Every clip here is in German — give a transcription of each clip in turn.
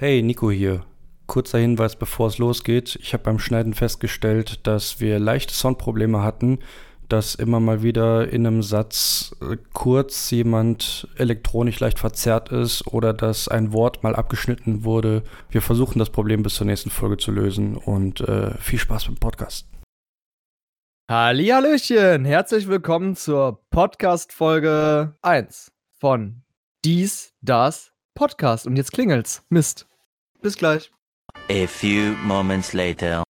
Hey, Nico hier. Kurzer Hinweis, bevor es losgeht. Ich habe beim Schneiden festgestellt, dass wir leichte Soundprobleme hatten, dass immer mal wieder in einem Satz äh, kurz jemand elektronisch leicht verzerrt ist oder dass ein Wort mal abgeschnitten wurde. Wir versuchen das Problem bis zur nächsten Folge zu lösen und äh, viel Spaß dem Podcast. Hallihallöchen, herzlich willkommen zur Podcast-Folge 1 von Dies, Das, Podcast. Und jetzt klingelt's. Mist. Bis gleich. A few moments later.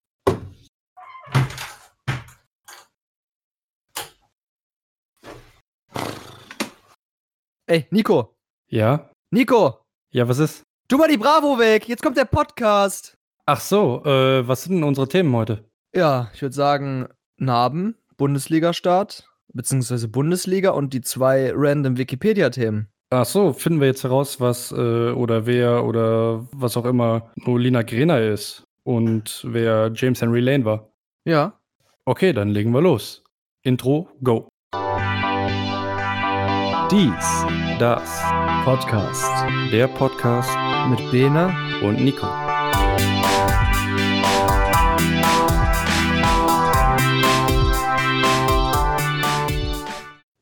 Ey, Nico. Ja? Nico. Ja, was ist? Tu mal die Bravo weg. Jetzt kommt der Podcast. Ach so, äh, was sind denn unsere Themen heute? Ja, ich würde sagen, Narben, Bundesliga-Start, beziehungsweise Bundesliga und die zwei random Wikipedia-Themen. Ach so, finden wir jetzt heraus, was äh, oder wer oder was auch immer Nolina Grena ist und wer James Henry Lane war. Ja. Okay, dann legen wir los. Intro, go. Dies, Das, Podcast der Podcast mit Bene. und Nico.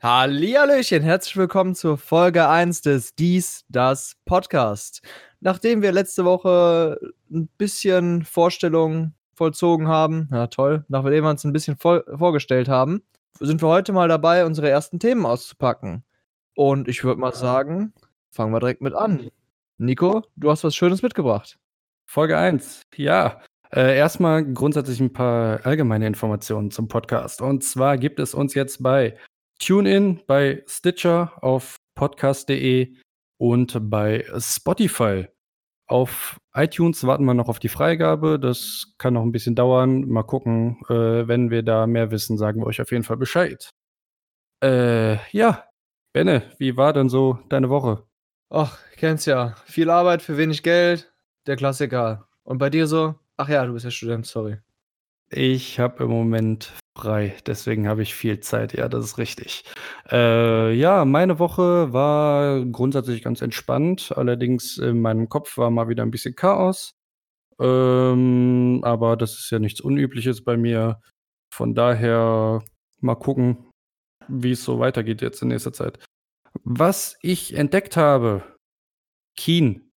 Hallihallöchen, herzlich willkommen zur Folge 1 des Dies, das Podcast. Nachdem wir letzte Woche ein bisschen Vorstellung vollzogen haben, ja toll, nachdem wir uns ein bisschen vor vorgestellt haben, sind wir heute mal dabei, unsere ersten Themen auszupacken. Und ich würde mal sagen, fangen wir direkt mit an. Nico, du hast was Schönes mitgebracht. Folge 1. Ja, äh, erstmal grundsätzlich ein paar allgemeine Informationen zum Podcast. Und zwar gibt es uns jetzt bei TuneIn, bei Stitcher, auf podcast.de und bei Spotify. Auf iTunes warten wir noch auf die Freigabe. Das kann noch ein bisschen dauern. Mal gucken. Äh, wenn wir da mehr wissen, sagen wir euch auf jeden Fall Bescheid. Äh, ja. Benne, wie war denn so deine Woche? Ach, kennst ja. Viel Arbeit für wenig Geld. Der Klassiker. Und bei dir so? Ach ja, du bist ja Student, sorry. Ich habe im Moment frei, deswegen habe ich viel Zeit. Ja, das ist richtig. Äh, ja, meine Woche war grundsätzlich ganz entspannt. Allerdings in meinem Kopf war mal wieder ein bisschen Chaos. Ähm, aber das ist ja nichts Unübliches bei mir. Von daher mal gucken, wie es so weitergeht jetzt in nächster Zeit. Was ich entdeckt habe, Keen.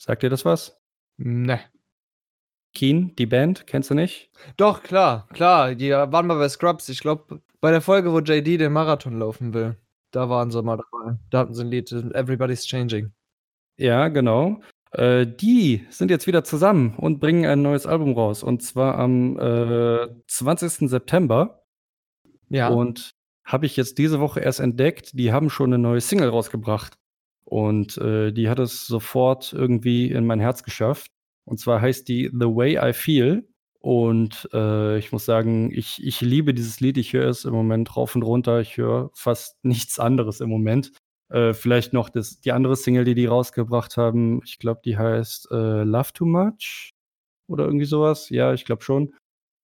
Sagt dir das was? Ne. Keen, die Band, kennst du nicht? Doch, klar, klar. Die waren mal bei Scrubs. Ich glaube, bei der Folge, wo JD den Marathon laufen will. Da waren sie mal dabei. Da hatten sie ein Lied, Everybody's Changing. Ja, genau. Äh, die sind jetzt wieder zusammen und bringen ein neues Album raus. Und zwar am äh, 20. September. Ja. Und habe ich jetzt diese Woche erst entdeckt, die haben schon eine neue Single rausgebracht. Und äh, die hat es sofort irgendwie in mein Herz geschafft. Und zwar heißt die The Way I Feel. Und äh, ich muss sagen, ich, ich liebe dieses Lied. Ich höre es im Moment rauf und runter. Ich höre fast nichts anderes im Moment. Äh, vielleicht noch das, die andere Single, die die rausgebracht haben. Ich glaube, die heißt äh, Love Too Much oder irgendwie sowas. Ja, ich glaube schon.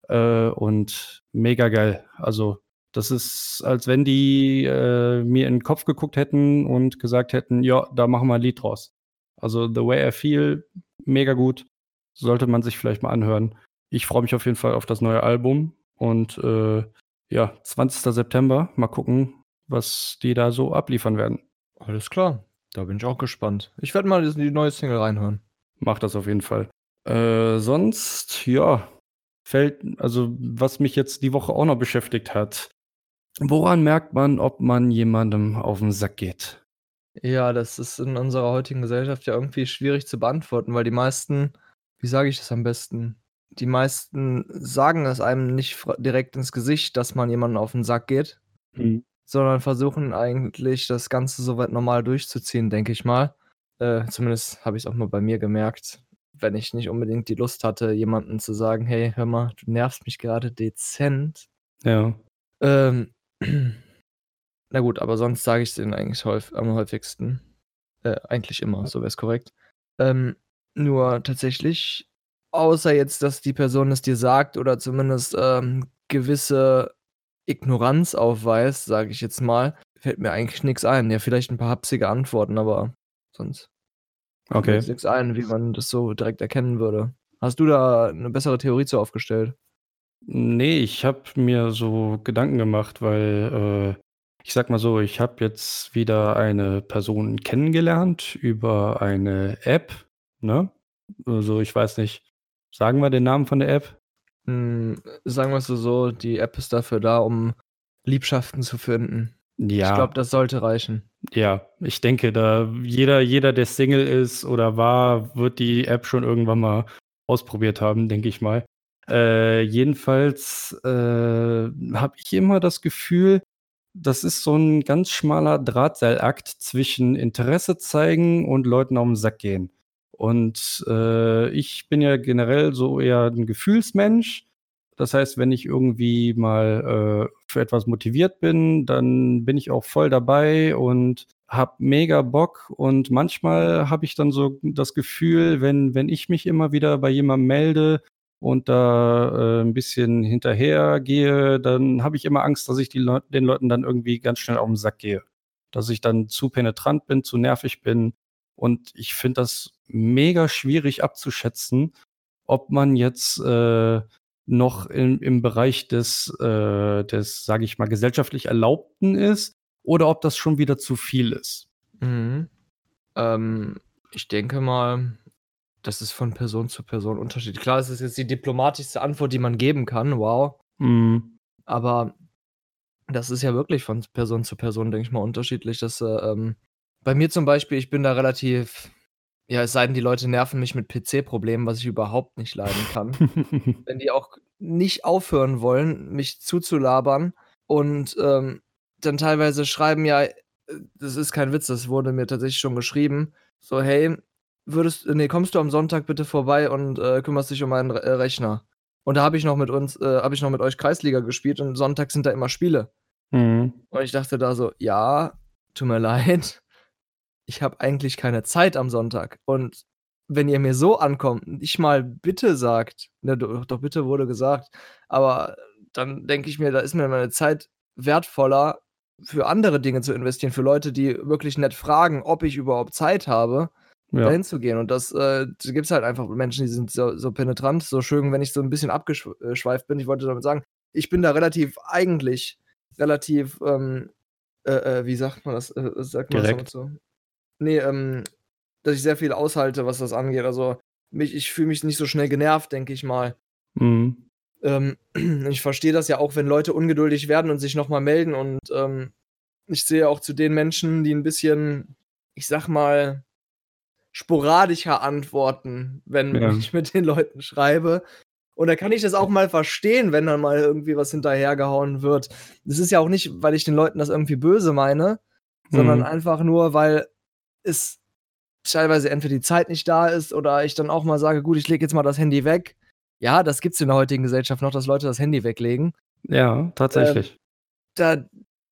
Äh, und mega geil. Also das ist, als wenn die äh, mir in den Kopf geguckt hätten und gesagt hätten, ja, da machen wir ein Lied draus. Also The Way I Feel, mega gut. Sollte man sich vielleicht mal anhören. Ich freue mich auf jeden Fall auf das neue Album. Und äh, ja, 20. September, mal gucken, was die da so abliefern werden. Alles klar. Da bin ich auch gespannt. Ich werde mal die neue Single reinhören. Mach das auf jeden Fall. Äh, sonst, ja, fällt, also was mich jetzt die Woche auch noch beschäftigt hat. Woran merkt man, ob man jemandem auf den Sack geht? Ja, das ist in unserer heutigen Gesellschaft ja irgendwie schwierig zu beantworten, weil die meisten, wie sage ich das am besten? Die meisten sagen es einem nicht direkt ins Gesicht, dass man jemandem auf den Sack geht, Mhm. sondern versuchen eigentlich das Ganze soweit normal durchzuziehen, denke ich mal. Äh, zumindest habe ich es auch mal bei mir gemerkt, wenn ich nicht unbedingt die Lust hatte, jemandem zu sagen, hey, hör mal, du nervst mich gerade dezent. Ja. Ähm, na gut, aber sonst sage ich es denen eigentlich häufig, am häufigsten. Äh, eigentlich immer, so wäre es korrekt. Ähm, nur tatsächlich, außer jetzt, dass die Person es dir sagt oder zumindest ähm, gewisse Ignoranz aufweist, sage ich jetzt mal, fällt mir eigentlich nichts ein. Ja, vielleicht ein paar hapsige Antworten, aber sonst. Mir Okay. jetzt nix ein, wie man das so direkt erkennen würde. Hast du da 'ne bessere Theorie zu aufgestellt? Ne, ich habe mir so Gedanken gemacht, weil, äh, ich sage mal so, ich habe jetzt wieder eine Person kennengelernt über eine App, ne? Also, ich weiß nicht, sagen wir den Namen von der App? Hm, sagen wir's so so, die App ist dafür da, um Liebschaften zu finden. Ich Ja. glaube, das sollte reichen. Ja, ich denke, da jeder jeder, der Single ist oder war, wird die App schon irgendwann mal ausprobiert haben, denke ich mal. Äh, jedenfalls, äh, habe ich immer das Gefühl, das ist so 'n ganz schmaler Drahtseilakt zwischen Interesse zeigen und Leuten auf 'n Sack gehen. Und, äh, ich bin ja generell so eher 'n Gefühlsmensch. Das heißt, wenn ich irgendwie mal, äh, für etwas motiviert bin, dann bin ich auch voll dabei und habe mega Bock. Und manchmal habe ich dann so das Gefühl, wenn wenn ich mich immer wieder bei jemandem melde und da, äh, 'n bisschen hinterhergehe, dann habe ich immer Angst, dass ich Leu den Leuten dann irgendwie ganz schnell auf 'n Sack gehe. Dass ich dann zu penetrant bin, zu nervig bin. Und ich finde das mega schwierig abzuschätzen, ob man jetzt, äh, noch im im Bereich des, äh des, sage ich mal, gesellschaftlich Erlaubten ist oder ob das schon wieder zu viel ist. Mhm. Ähm, ich denke mal, das ist von Person zu Person unterschiedlich. Klar, es ist jetzt die diplomatischste Antwort, die man geben kann, wow. Mhm. Aber das ist ja wirklich von Person zu Person, denke ich mal, unterschiedlich. Das, äh, ähm bei mir zum Beispiel, ich bin da relativ ja, es sei denn, die Leute nerven mich mit PC-Problemen, was ich überhaupt nicht leiden kann. Wenn die auch nicht aufhören wollen, mich zuzulabern und, ähm, dann teilweise schreiben ja, äh, das ist kein Witz, das wurde mir tatsächlich schon geschrieben, so: „Hey, würdest ne, kommst du am Sonntag bitte vorbei und, äh, kümmerst dich um meinen Re äh, Rechner?“ Und da habe ich noch mit uns äh, habe ich noch mit euch Kreisliga gespielt und sonntags sind da immer Spiele. Mhm. Und ich dachte da so: „Ja, tut mir leid, ich habe eigentlich keine Zeit am Sonntag. Und wenn ihr mir so ankommt, nicht mal bitte sagt“ ne, do doch bitte wurde gesagt, aber dann denke ich mir, da ist mir meine Zeit wertvoller, für andere Dinge zu investieren, für Leute, die wirklich nett fragen, ob ich überhaupt Zeit habe, Ja. dahin zu gehen. Und das, äh da gibt's halt einfach Menschen, die sind so so penetrant, so schön, wenn ich so 'n bisschen abgeschw äh, schweift bin. Ich wollte damit sagen, ich bin da relativ eigentlich relativ, ähm, äh, äh, wie sagt man das? Äh, sagt man das Direkt. so? Ne, ähm, dass ich sehr viel aushalte, was das angeht. Also, mich ich fühle mich nicht so schnell genervt, denke ich mal. Mhm. Ähm, ich verstehe das ja auch, wenn Leute ungeduldig werden und sich noch mal melden und, ähm, ich zähle auch zu den Menschen, die 'n bisschen, ich sage mal, sporadischer antworten, wenn Ja. ich mit den Leuten schreibe. Und da kann ich das auch mal verstehen, wenn dann mal irgendwie was hinterhergehauen wird. Das ist ja auch nicht, weil ich den Leuten das irgendwie böse meine, sondern Mhm. einfach nur, weil es teilweise entweder die Zeit nicht da ist oder ich dann auch mal sage: „Gut, ich lege jetzt mal das Handy weg.“ Ja, das gibt's in der heutigen Gesellschaft noch, dass Leute das Handy weglegen. Ja, Ähm, tatsächlich. da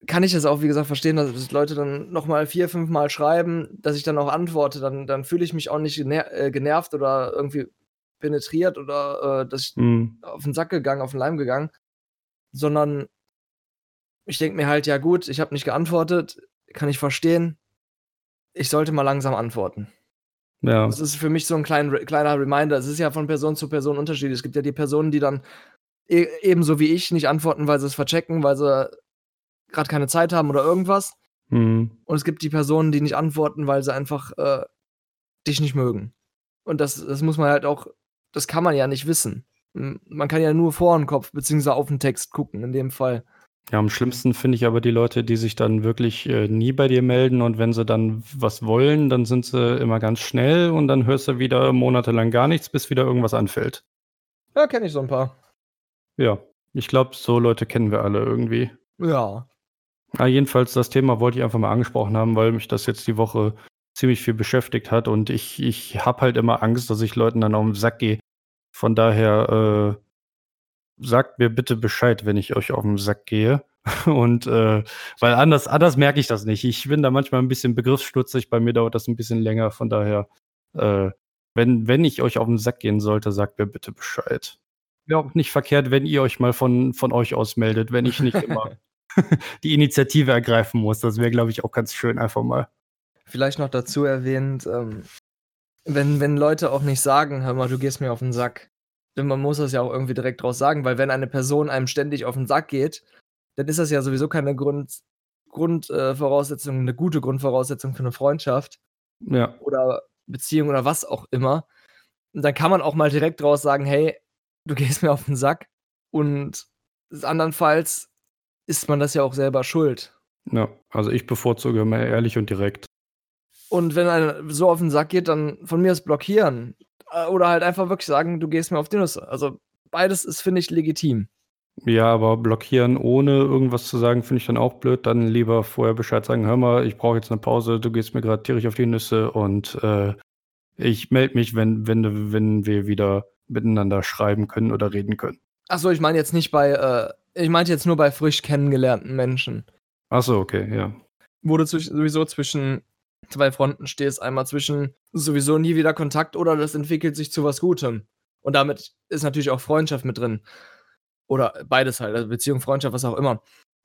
kann ich das auch, wie gesagt, verstehen, dass Leute dann noch mal 4, 5 Mal schreiben, dass ich dann auch antworte. Dann dann fühle ich mich auch nicht gener äh, genervt oder irgendwie penetriert oder, äh, dass ich Mhm. auf 'n Sack gegangen, auf 'n Leim gegangen, sondern ich denke mir halt: „Ja gut, ich habe nicht geantwortet, kann ich verstehen. Ich sollte mal langsam antworten.“ Ja. Das ist für mich so 'n klein kleiner Reminder. Es ist ja von Person zu Person unterschiedlich. Es gibt ja die Personen, die dann e ebenso wie ich nicht antworten, weil sie's verchecken, weil sie grad keine Zeit haben oder irgendwas. Mhm. Und es gibt die Personen, die nicht antworten, weil sie einfach, äh, dich nicht mögen. Und das das muss man halt auch das kann man ja nicht wissen. Man kann ja nur vor 'n Kopf beziehungsweise auf 'n Text gucken in dem Fall. Ja, am schlimmsten finde ich aber die Leute, die sich dann wirklich, äh, nie bei dir melden und wenn sie dann was wollen, dann sind sie immer ganz schnell und dann hörst du wieder monatelang gar nichts, bis wieder irgendwas anfällt. Ja, kenne ich so 'n paar. Ja, ich glaube, so Leute kennen wir alle irgendwie. Ja. Na, jedenfalls, das Thema wollte ich einfach mal angesprochen haben, weil mich das jetzt die Woche ziemlich viel beschäftigt hat und ich ich habe halt immer Angst, dass ich Leuten dann auf 'n Sack gehe. Von daher, äh, sagt mir bitte Bescheid, wenn ich euch auf 'n Sack gehe. Und, äh weil anders anders merke ich das nicht. Ich bin da manchmal 'n bisschen begriffsstutzig, bei mir dauert das 'n bisschen länger, von daher, äh, wenn wenn ich euch auf 'n Sack gehen sollte, sagt mir bitte Bescheid. Wäre auch nicht verkehrt, wenn ihr euch mal von von euch aus meldet, wenn ich nicht immer die Initiative ergreifen muss. Das wäre, glaube ich, auch ganz schön einfach mal. Vielleicht noch dazu erwähnt, ähm, wenn, wenn Leute auch nicht sagen, hör mal, du gehst mir auf den Sack. Denn man muss das ja auch irgendwie direkt draus sagen, weil wenn eine Person einem ständig auf den Sack geht, dann ist das ja sowieso keine Grund, Grundvoraussetzung, äh, eine gute Grundvoraussetzung für eine Freundschaft. Ja. Oder Beziehung oder was auch immer. Und dann kann man auch mal direkt draus sagen, hey, du gehst mir auf den Sack. Und andernfalls ist man das ja auch selber schuld. Ja, also ich bevorzuge immer ehrlich und direkt. Und wenn einer so auf den Sack geht, dann von mir aus blockieren. Äh, oder halt einfach wirklich sagen, du gehst mir auf die Nüsse. Also beides ist, finde ich, legitim. Ja, aber blockieren ohne irgendwas zu sagen, finde ich dann auch blöd. Dann lieber vorher Bescheid sagen, hör mal, ich brauche jetzt eine Pause, du gehst mir gerade tierisch auf die Nüsse und äh, ich melde mich, wenn, wenn, wenn wir wieder miteinander schreiben können oder reden können. Achso, ich meine jetzt nicht bei, äh, ich meinte jetzt nur bei frisch kennengelernten Menschen. Achso, okay, ja. Du sowieso zwischen zwei Fronten stehst. Einmal zwischen sowieso nie wieder Kontakt oder das entwickelt sich zu was Gutem. Und damit ist natürlich auch Freundschaft mit drin. Oder beides halt, also Beziehung, Freundschaft, was auch immer.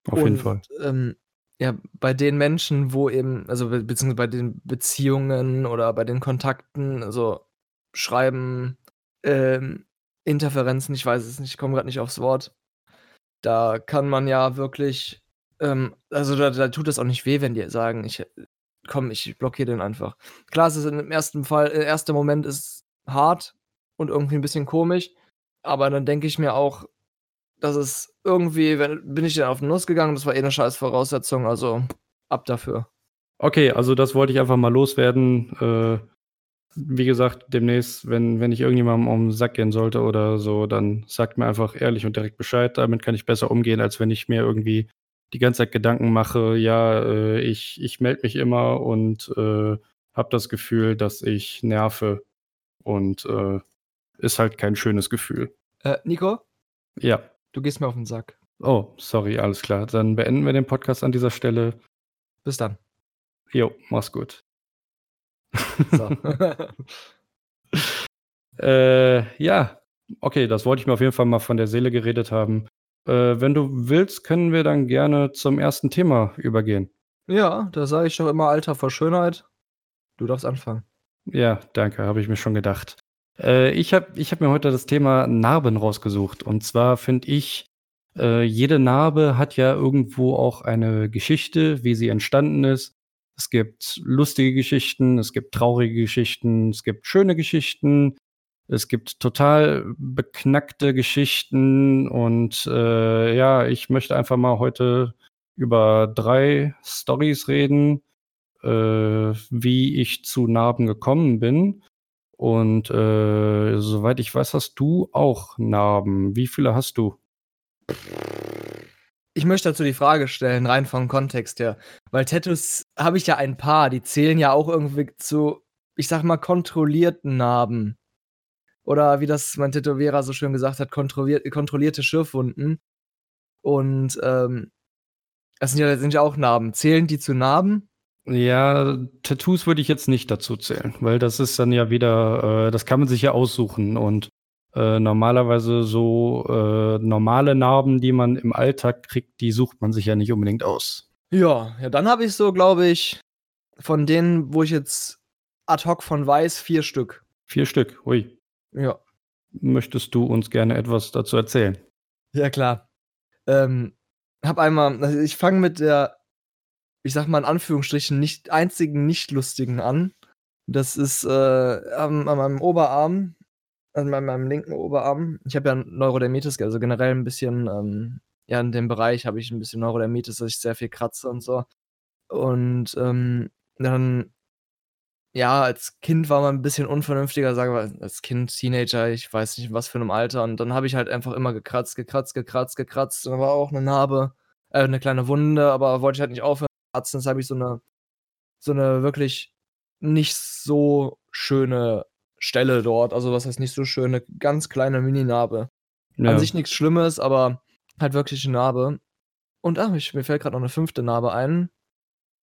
Auf jeden Fall. Ähm, ja, bei den Menschen, wo eben, also beziehungsweise bei den Beziehungen oder bei den Kontakten, also Schreiben, ähm, Interferenzen, ich weiß es nicht, ich komme gerade nicht aufs Wort. Da kann man ja wirklich, ähm, also da, da, tut es auch nicht weh, wenn die sagen, ich komm, ich blockiere den einfach. Klar, es ist im ersten Fall, der erste Moment ist hart und irgendwie ein bisschen komisch, aber dann denke ich mir auch, dass es irgendwie, wenn, bin ich dann auf den Nuss gegangen, das war eh eine scheiß Voraussetzung, also ab dafür. Okay, also das wollte ich einfach mal loswerden. Äh, wie gesagt, demnächst, wenn, wenn ich irgendjemandem um den Sack gehen sollte oder so, dann sagt mir einfach ehrlich und direkt Bescheid. Damit kann ich besser umgehen, als wenn ich mir irgendwie die ganze Zeit Gedanken mache, ja, äh, ich, ich melde mich immer und äh, habe das Gefühl, dass ich nerve. Und äh, ist halt kein schönes Gefühl. Äh, Nico? Ja. Du gehst mir auf den Sack. Oh, sorry, alles klar. Dann beenden wir den Podcast an dieser Stelle. Bis dann. Jo, mach's gut. So. äh, ja, okay, das wollte ich mir auf jeden Fall mal von der Seele geredet haben. Äh, wenn du willst, können wir dann gerne zum ersten Thema übergehen. Ja, da sage ich doch immer Alter vor Schönheit. Du darfst anfangen. Ja, danke, habe ich mir schon gedacht. Äh, ich habe ich hab mir heute das Thema Narben rausgesucht. Und zwar finde ich, äh, jede Narbe hat ja irgendwo auch eine Geschichte, wie sie entstanden ist. Es gibt lustige Geschichten, es gibt traurige Geschichten, es gibt schöne Geschichten, es gibt total beknackte Geschichten und äh, ja, ich möchte einfach mal heute über drei Stories reden, äh, wie ich zu Narben gekommen bin. Und äh, soweit ich weiß, hast du auch Narben. Wie viele hast du? Ich möchte dazu die Frage stellen, rein vom Kontext her. Weil Tattoos habe ich ja ein paar, die zählen ja auch irgendwie zu, ich sag mal, kontrollierten Narben oder wie das mein Tätowierer so schön gesagt hat, kontrollierte Schürfwunden. Und ähm, das sind ja, sind ja auch Narben. Zählen die zu Narben? Ja, Tattoos würde ich jetzt nicht dazu zählen, weil das ist dann ja wieder, äh, das kann man sich ja aussuchen und äh, normalerweise so äh, normale Narben, die man im Alltag kriegt, die sucht man sich ja nicht unbedingt aus. Ja, ja, dann habe ich so, glaube ich, von denen, wo ich jetzt ad hoc von weiß, vier Stück. Vier Stück, ui. Ja. Möchtest du uns gerne etwas dazu erzählen? Ja, klar. Ähm, hab einmal, also ich fange mit der, ich sag mal in Anführungsstrichen, nicht einzigen nicht lustigen an. Das ist äh, an, an meinem Oberarm, an meinem, meinem linken Oberarm. Ich habe ja Neurodermitis, also generell ein bisschen, ähm, ja, in dem Bereich habe ich ein bisschen Neurodermitis, dass ich sehr viel kratze und so. Und ähm, dann ja, als Kind war man ein bisschen unvernünftiger, sagen wir als Kind, Teenager, ich weiß nicht, in was für einem Alter. Und dann habe ich halt einfach immer gekratzt, gekratzt, gekratzt, gekratzt. Und da war auch eine Narbe, äh, 'ne kleine Wunde, aber wollte ich halt nicht aufhören. Jetzt habe ich so eine so eine wirklich nicht so schöne Stelle dort. Also, was heißt nicht so schöne, ganz kleine Mini-Narbe. An sich nichts Schlimmes, aber halt wirklich 'ne Narbe. Und, ach, ich mir fällt gerade noch eine fünfte Narbe ein.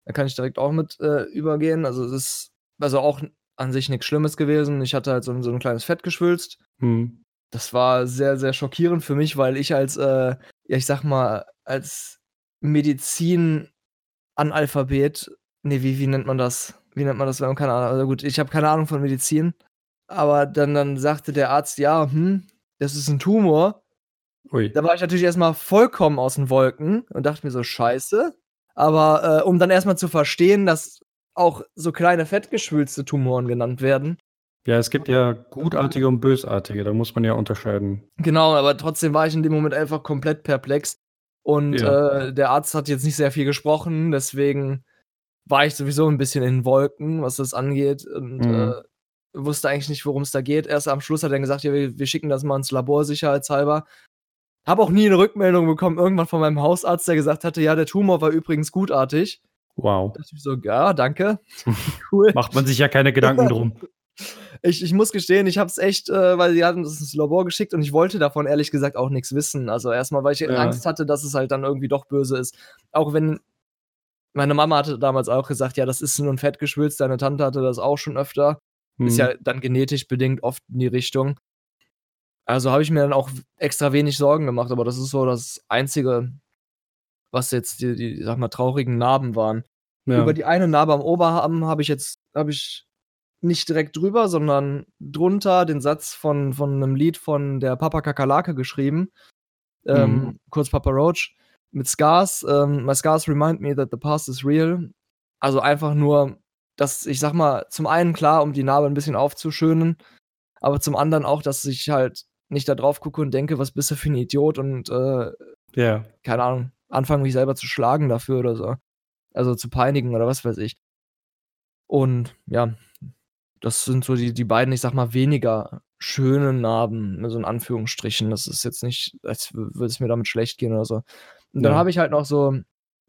Da kann ich direkt auch mit, äh, übergehen. Also, es ist also auch an sich nichts Schlimmes gewesen. Ich hatte halt so so 'n kleines Fettgeschwülst. Mhm. Das war sehr, sehr schockierend für mich, weil ich als, äh, ja, ich sag mal, als Medizin-Analphabet ne, wie wie nennt man das? wie nennt man das, wenn man keine Ahnung, also gut, ich habe keine Ahnung von Medizin, aber dann, dann sagte der Arzt, ja, hm, das ist ein Tumor. Ui. Da war ich natürlich erstmal vollkommen aus den Wolken und dachte mir so, scheiße. Aber äh, um dann erstmal zu verstehen, dass auch so kleine fettgeschwülste Tumoren genannt werden. Ja, es gibt ja gutartige und bösartige, da muss man ja unterscheiden. Genau, aber trotzdem war ich in dem Moment einfach komplett perplex. Und Ja. äh, der Arzt hat jetzt nicht sehr viel gesprochen, deswegen war ich sowieso ein bisschen in den Wolken, was das angeht. Und Mhm. äh, wusste eigentlich nicht, worum es da geht. Erst am Schluss hat er gesagt, ja, wir, wir schicken das mal ins Labor sicherheitshalber. Habe auch nie eine Rückmeldung bekommen, irgendwann von meinem Hausarzt, der gesagt hatte, ja, der Tumor war übrigens gutartig. Wow. Da dachte ich so, ja, danke. cool. Macht man sich ja keine Gedanken drum. Ich, ich muss gestehen, ich habe es echt, äh, weil sie hatten es ins Labor geschickt und ich wollte davon ehrlich gesagt auch nichts wissen. Also erstmal, weil ich Ja. Angst hatte, dass es halt dann irgendwie doch böse ist. Auch wenn meine Mama hatte damals auch gesagt, ja, das ist nur ein Fettgeschwülst, deine Tante hatte das auch schon öfter. Ist Hm. ja dann genetisch bedingt oft in die Richtung. Also habe ich mir dann auch extra wenig Sorgen gemacht, aber das ist so das Einzige, was jetzt die, die sag mal, traurigen Narben waren. ja. Über die eine Narbe am Oberarm habe ich jetzt, habe ich nicht direkt drüber, sondern drunter den Satz von, von einem Lied von der Papa Kakerlake geschrieben. Ähm, Mhm. Kurz Papa Roach. Mit Scars. Ähm, My scars remind me that the past is real. Also einfach nur, dass ich sag mal, zum einen klar, um die Narbe ein bisschen aufzuschönen, aber zum anderen auch, dass ich halt nicht da drauf gucke und denke, was bist du für ein Idiot und äh, ja. keine Ahnung, anfangen, mich selber zu schlagen dafür oder so. Also zu peinigen oder was weiß ich. Und ja, das sind so die, die beiden, ich sag mal, weniger schönen Narben, so in Anführungsstrichen. Das ist jetzt nicht, als würde es mir damit schlecht gehen oder so. Und dann Ja. habe ich halt noch so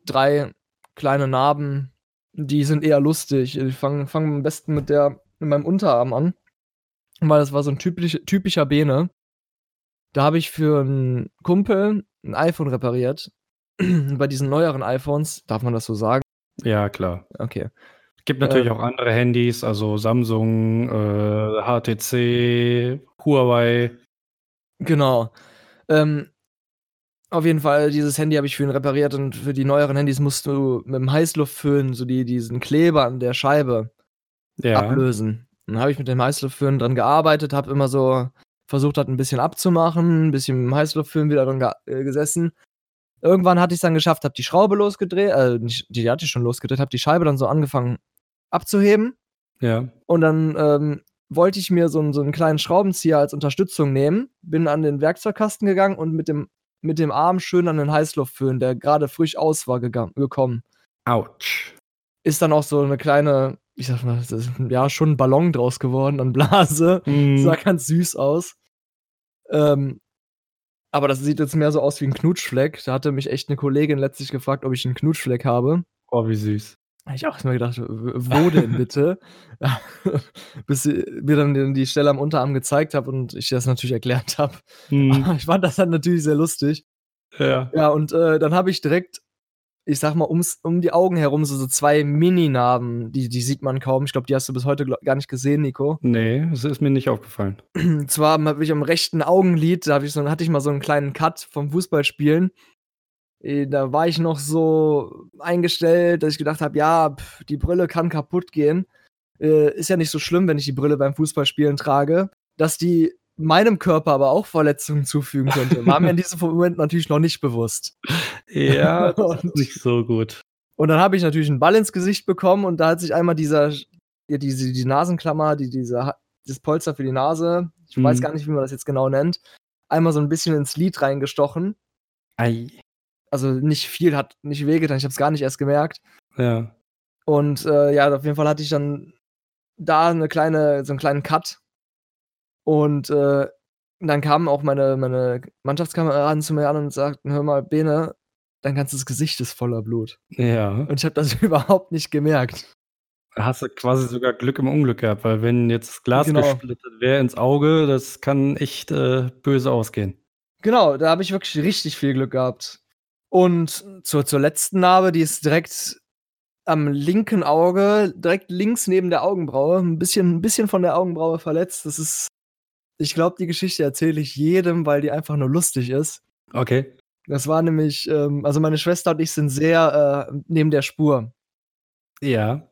drei kleine Narben, die sind eher lustig. Ich fange fang am besten mit der, mit meinem Unterarm an. Weil das war so ein typisch, typischer Bene. Da habe ich für einen Kumpel ein iPhone repariert. Bei diesen neueren iPhones, darf man das so sagen? Ja, klar. Okay. Gibt natürlich Ähm. auch andere Handys, also Samsung, äh, HTC, Huawei. Genau. Ähm, auf jeden Fall, dieses Handy habe ich für ihn repariert und für die neueren Handys musst du mit dem Heißluftföhn so die, diesen Kleber an der Scheibe Ja. ablösen. Dann habe ich mit dem Heißluftföhn dran gearbeitet, habe immer so versucht, das ein bisschen abzumachen, ein bisschen mit dem Heißluftföhn wieder dran ge äh, gesessen. Irgendwann hatte ich es dann geschafft, habe die Schraube losgedreht, äh, nicht, die hatte ich schon losgedreht, habe die Scheibe dann so angefangen abzuheben. Ja. Und dann ähm, wollte ich mir so, einen- so einen kleinen Schraubenzieher als Unterstützung nehmen, bin an den Werkzeugkasten gegangen und mit dem, mit dem Arm schön an den Heißluftföhn, der gerade frisch aus war, gegangen, gekommen. Autsch. Ist dann auch so eine kleine, ich sag mal, das ist, ja, schon ein Ballon draus geworden an Blase. Hm. Sah ganz süß aus. Ähm, aber das sieht jetzt mehr so aus wie ein Knutschfleck. Da hatte mich echt eine Kollegin letztlich gefragt, ob ich einen Knutschfleck habe. Oh, wie süß. Hab ich auch erst mal gedacht, wo denn bitte? Bis sie mir dann die- die Stelle am Unterarm gezeigt habe und ich das natürlich erklärt habe. Hm. Ich fand das dann natürlich sehr lustig. Ja. Ja, und äh, dann habe ich direkt, ich sag mal, ums, um die Augen herum so, so zwei Mini-Narben. Die, die sieht man kaum. Ich glaube, die hast du bis heute gar nicht gesehen, Nico. Nee, das ist mir nicht aufgefallen. Zwar habe ich am rechten Augenlid, da ich so, hatte ich mal so einen kleinen Cut vom Fußballspielen. Äh, Da war ich noch so eingestellt, dass ich gedacht habe, ja, pf, die Brille kann kaputt gehen. Äh, ist ja nicht so schlimm, wenn ich die Brille beim Fußballspielen trage. Dass die meinem Körper aber auch Verletzungen zufügen könnte, war mir in diesem Moment natürlich noch nicht bewusst. Ja, Und- nicht so gut. Und dann habe ich natürlich einen Ball ins Gesicht bekommen und da hat sich einmal dieser, ja, diese, die Nasenklammer, die, diese, das Polster für die Nase, ich weiß Mhm. gar nicht, wie man das jetzt genau nennt, einmal so ein bisschen ins Lid reingestochen. Ei. Also nicht viel, hat nicht wehgetan, ich habe es gar nicht erst gemerkt. Ja. Und äh, ja, auf jeden Fall hatte ich dann da eine kleine, so einen kleinen Cut. Und äh, dann kamen auch meine, meine Mannschaftskameraden zu mir an und sagten, hör mal, Bene, dein ganzes Gesicht ist voller Blut. Ja. Und ich habe das überhaupt nicht gemerkt. Hast du quasi sogar Glück im Unglück gehabt, weil wenn jetzt das Glas Genau. gesplittert wäre ins Auge, das kann echt äh, böse ausgehen. Genau, da habe ich wirklich richtig viel Glück gehabt. Und zur, zur letzten Narbe, die ist direkt am linken Auge, direkt links neben der Augenbraue, ein bisschen, ein bisschen von der Augenbraue verletzt. Das ist, ich glaube, die Geschichte erzähle ich jedem, weil die einfach nur lustig ist. Okay. Das war nämlich, ähm, also meine Schwester und ich sind sehr äh, neben der Spur. Ja.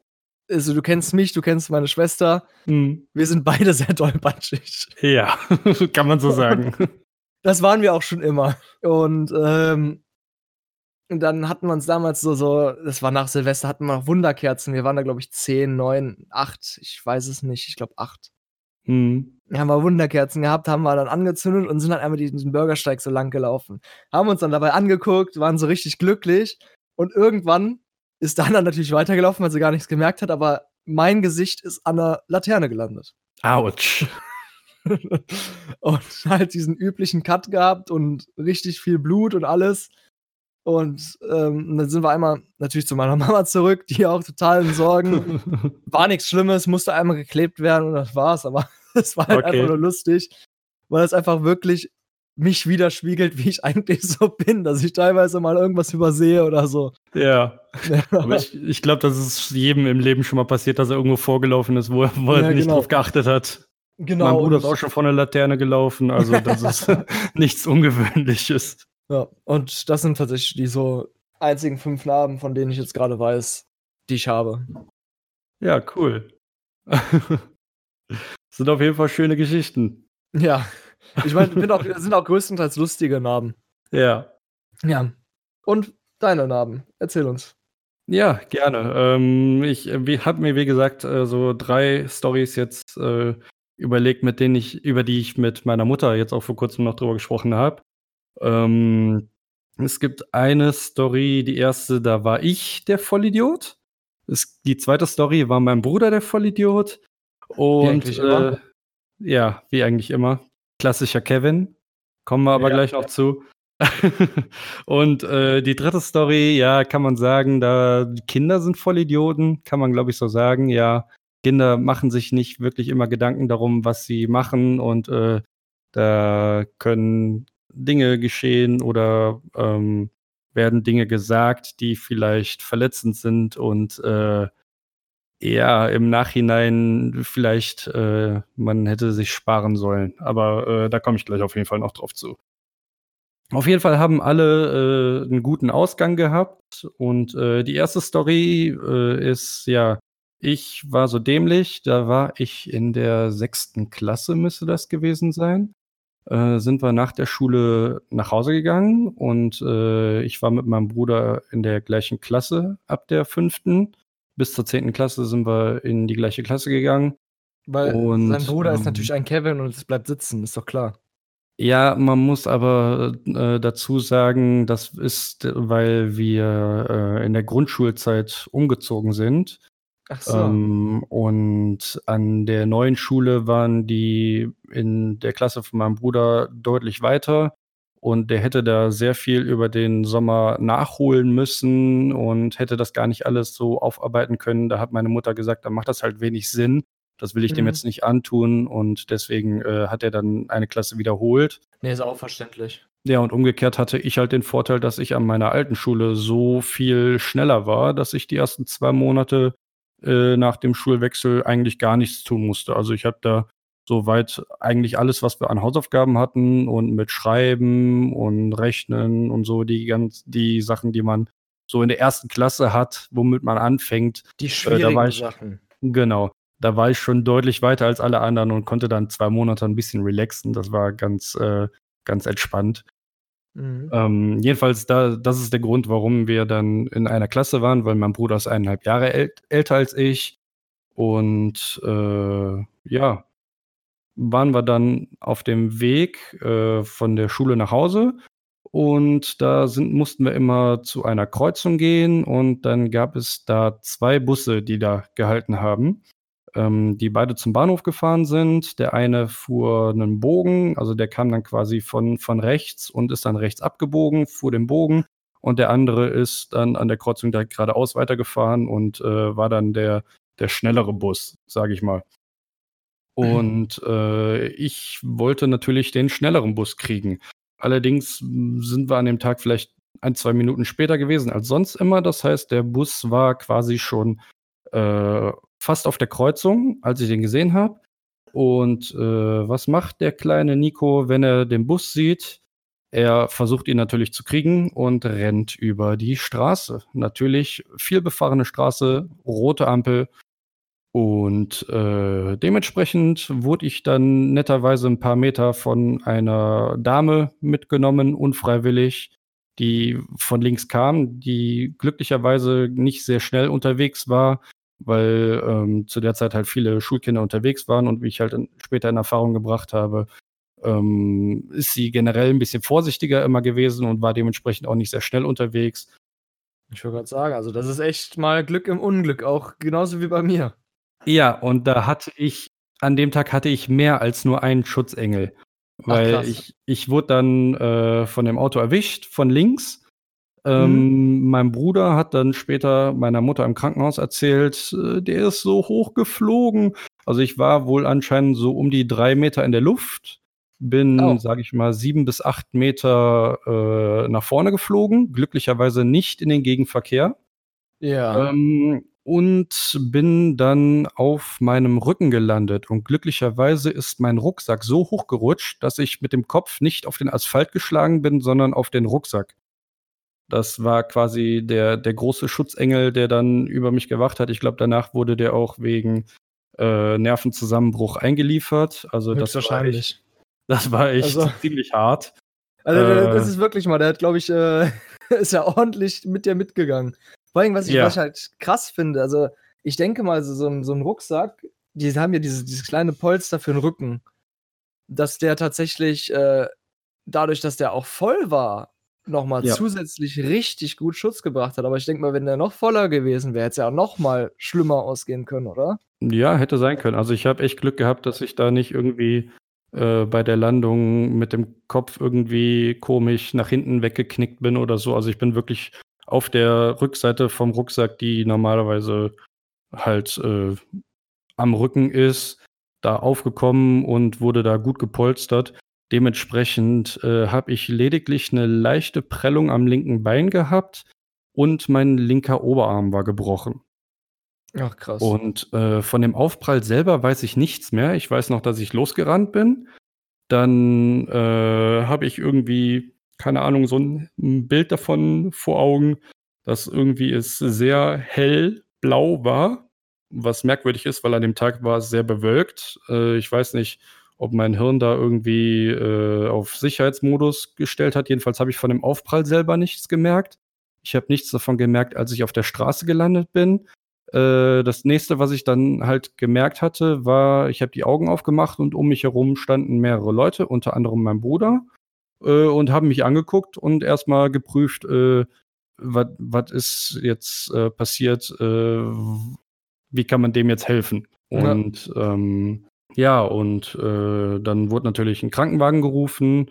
also du kennst mich, du kennst meine Schwester. Mhm. Wir sind beide sehr dollpatschig. Ja, kann man so sagen. Das waren wir auch schon immer. Und, ähm, dann hatten wir uns damals so, so, das war nach Silvester, hatten wir noch Wunderkerzen. Wir waren da, glaube ich, 10, 9, 8, ich weiß es nicht, ich glaube 8. Mhm. Haben wir Wunderkerzen gehabt, haben wir dann angezündet und sind dann einmal diesen Bürgersteig so lang gelaufen. Haben uns dann dabei angeguckt, waren so richtig glücklich und irgendwann ist Dana natürlich weitergelaufen, weil sie gar nichts gemerkt hat, aber mein Gesicht ist an der Laterne gelandet. Autsch. und halt diesen üblichen Cut gehabt und richtig viel Blut und alles. Und ähm, dann sind wir einmal natürlich zu meiner Mama zurück, die auch total in Sorgen. War nichts Schlimmes, musste einmal geklebt werden und das war's, aber es war halt Okay. einfach nur lustig, weil es einfach wirklich mich widerspiegelt, wie ich eigentlich so bin, dass ich teilweise mal irgendwas übersehe oder so. ja. Aber ich, ich glaube, das ist jedem im Leben schon mal passiert, dass er irgendwo vorgelaufen ist, wo er, wo er Ja, nicht genau. drauf geachtet hat. genau. mein Bruder ist auch schon vor einer Laterne gelaufen, also das ist nichts Ungewöhnliches. Ja, und das sind tatsächlich die so einzigen fünf Narben, von denen ich jetzt gerade weiß, die ich habe. Ja, cool. sind auf jeden Fall schöne Geschichten. Ja. Ich meine, auch, sind auch größtenteils lustige Narben. Ja. Ja. Und deine Narben. Erzähl uns. Ja, gerne. Ähm, ich habe mir, wie gesagt, äh, so drei Stories jetzt äh, überlegt, mit denen ich, über die ich mit meiner Mutter jetzt auch vor kurzem noch drüber gesprochen habe. Ähm, es gibt eine Story, die erste, da war ich der Vollidiot. Es, die zweite Story war mein Bruder der Vollidiot. Und immer. äh, ja, wie eigentlich immer. Klassischer Kevin. Kommen wir aber Ja. gleich noch zu. und äh, die dritte Story, ja, kann man sagen, da Kinder sind Vollidioten, kann man glaube ich so sagen. Ja, Kinder machen sich nicht wirklich immer Gedanken darum, was sie machen und äh, da können Dinge geschehen oder ähm, werden Dinge gesagt, die vielleicht verletzend sind und äh, ja, im Nachhinein vielleicht äh, man hätte sich sparen sollen. Aber äh, da komme ich gleich auf jeden Fall noch drauf zu. Auf jeden Fall haben alle äh, einen guten Ausgang gehabt. Und äh, die erste Story äh, ist ja, ich war so dämlich, da war ich in der sechsten Klasse, müsste das gewesen sein. Äh, sind wir nach der Schule nach Hause gegangen und äh, ich war mit meinem Bruder in der gleichen Klasse ab der fünften. Bis zur zehnten Klasse sind wir in die gleiche Klasse gegangen. Weil Und, sein Bruder ist ähm, natürlich ein Kevin und es bleibt sitzen, ist doch klar. Ja, man muss aber äh, dazu sagen, das ist, weil wir äh, in der Grundschulzeit umgezogen sind. Ach so. Ähm, und an der neuen Schule waren die in der Klasse von meinem Bruder deutlich weiter. Und der hätte da sehr viel über den Sommer nachholen müssen und hätte das gar nicht alles so aufarbeiten können. Da hat meine Mutter gesagt, da macht das halt wenig Sinn. Das will ich dem Mhm. jetzt nicht antun. Und deswegen äh, hat er dann eine Klasse wiederholt. nee, ist auch verständlich. Ja, und umgekehrt hatte ich halt den Vorteil, dass ich an meiner alten Schule so viel schneller war, dass ich die ersten zwei Monate äh, nach dem Schulwechsel eigentlich gar nichts tun musste. Also ich habe da soweit eigentlich alles, was wir an Hausaufgaben hatten und mit Schreiben und Rechnen und so die ganz die Sachen, die man so in der ersten Klasse hat, womit man anfängt. Die Äh, schwierigen war ich- Sachen. Genau. Da war ich schon deutlich weiter als alle anderen und konnte dann zwei Monate ein bisschen relaxen. Das war ganz, äh, ganz entspannt. Mhm. Ähm, jedenfalls, da, das ist der Grund, warum wir dann in einer Klasse waren, weil mein Bruder ist eineinhalb Jahre äl älter als ich. Und äh, ja, waren wir dann auf dem Weg äh, von der Schule nach Hause. Und da sind, mussten wir immer zu einer Kreuzung gehen. Und dann gab es da zwei Busse, die da gehalten haben, ähm, die beide zum Bahnhof gefahren sind. Der eine fuhr einen Bogen, also der kam dann quasi von, von rechts und ist dann rechts abgebogen, fuhr den Bogen. Und der andere ist dann an der Kreuzung direkt geradeaus weitergefahren und äh, war dann der, der schnellere Bus, sage ich mal. Und äh, ich wollte natürlich den schnelleren Bus kriegen. Allerdings m, sind wir an dem Tag vielleicht ein, zwei Minuten später gewesen als sonst immer. Das heißt, der Bus war quasi schon äh, fast auf der Kreuzung, als ich den gesehen habe. Und äh, was macht der kleine Nico, wenn er den Bus sieht? Er versucht ihn natürlich zu kriegen und rennt über die Straße. Natürlich viel befahrene Straße, rote Ampel. Und äh, dementsprechend wurde ich dann netterweise ein paar Meter von einer Dame mitgenommen, unfreiwillig, die von links kam, die glücklicherweise nicht sehr schnell unterwegs war, weil ähm, zu der Zeit halt viele Schulkinder unterwegs waren und wie ich halt in, später in Erfahrung gebracht habe, ähm, ist sie generell ein bisschen vorsichtiger immer gewesen und war dementsprechend auch nicht sehr schnell unterwegs. Ich wollte gerade sagen, also das ist echt mal Glück im Unglück, auch genauso wie bei mir. Ja, und da hatte ich, an dem Tag hatte ich mehr als nur einen Schutzengel. Weil krass. ich, ich wurde dann äh, von dem Auto erwischt, von links. Ähm, Mein Bruder hat dann später meiner Mutter im Krankenhaus erzählt, äh, der ist so hoch geflogen. Also ich war wohl anscheinend so um die drei Meter in der Luft, bin, Oh. sage ich mal, sieben bis acht Meter äh, nach vorne geflogen, glücklicherweise nicht in den Gegenverkehr. Ja. Ähm, und bin dann auf meinem Rücken gelandet. Und glücklicherweise ist mein Rucksack so hochgerutscht, dass ich mit dem Kopf nicht auf den Asphalt geschlagen bin, sondern auf den Rucksack. Das war quasi der, der große Schutzengel, der dann über mich gewacht hat. Ich glaube, danach wurde der auch wegen äh, Nervenzusammenbruch eingeliefert. Also das war echt, das war echt Also- ziemlich hart. Also Äh. das ist wirklich mal, der hat, glaube ich, äh, ist ja ordentlich mit dir mitgegangen. Vor allem, was ich, Ja. was ich halt krass finde, also ich denke mal, so, so, ein, so ein Rucksack, die haben ja dieses, dieses kleine Polster für den Rücken, dass der tatsächlich, äh, dadurch, dass der auch voll war, nochmal Ja. zusätzlich richtig gut Schutz gebracht hat. Aber ich denke mal, wenn der noch voller gewesen wäre, hätte es ja auch noch mal schlimmer ausgehen können, oder? Ja, hätte sein können. Also ich habe echt Glück gehabt, dass ich da nicht irgendwie äh, bei der Landung mit dem Kopf irgendwie komisch nach hinten weggeknickt bin oder so. Also ich bin wirklich auf der Rückseite vom Rucksack, die normalerweise halt äh, am Rücken ist, da aufgekommen und wurde da gut gepolstert. Dementsprechend äh, habe ich lediglich eine leichte Prellung am linken Bein gehabt und mein linker Oberarm war gebrochen. Ach, krass. Und äh, von dem Aufprall selber weiß ich nichts mehr. Ich weiß noch, dass ich losgerannt bin. Dann äh, habe ich irgendwie, keine Ahnung, so ein, ein Bild davon vor Augen, dass irgendwie es sehr hell blau war. Was merkwürdig ist, weil an dem Tag war es sehr bewölkt. Äh, ich weiß nicht, ob mein Hirn da irgendwie äh, auf Sicherheitsmodus gestellt hat. Jedenfalls habe ich von dem Aufprall selber nichts gemerkt. Ich habe nichts davon gemerkt, als ich auf der Straße gelandet bin. Äh, das nächste, was ich dann halt gemerkt hatte, war, ich habe die Augen aufgemacht und um mich herum standen mehrere Leute, unter anderem mein Bruder, äh, und haben mich angeguckt und erstmal geprüft, äh, was ist jetzt äh, passiert, äh, wie kann man dem jetzt helfen? Ja. Und ähm, ja, und äh, dann wurde natürlich ein Krankenwagen gerufen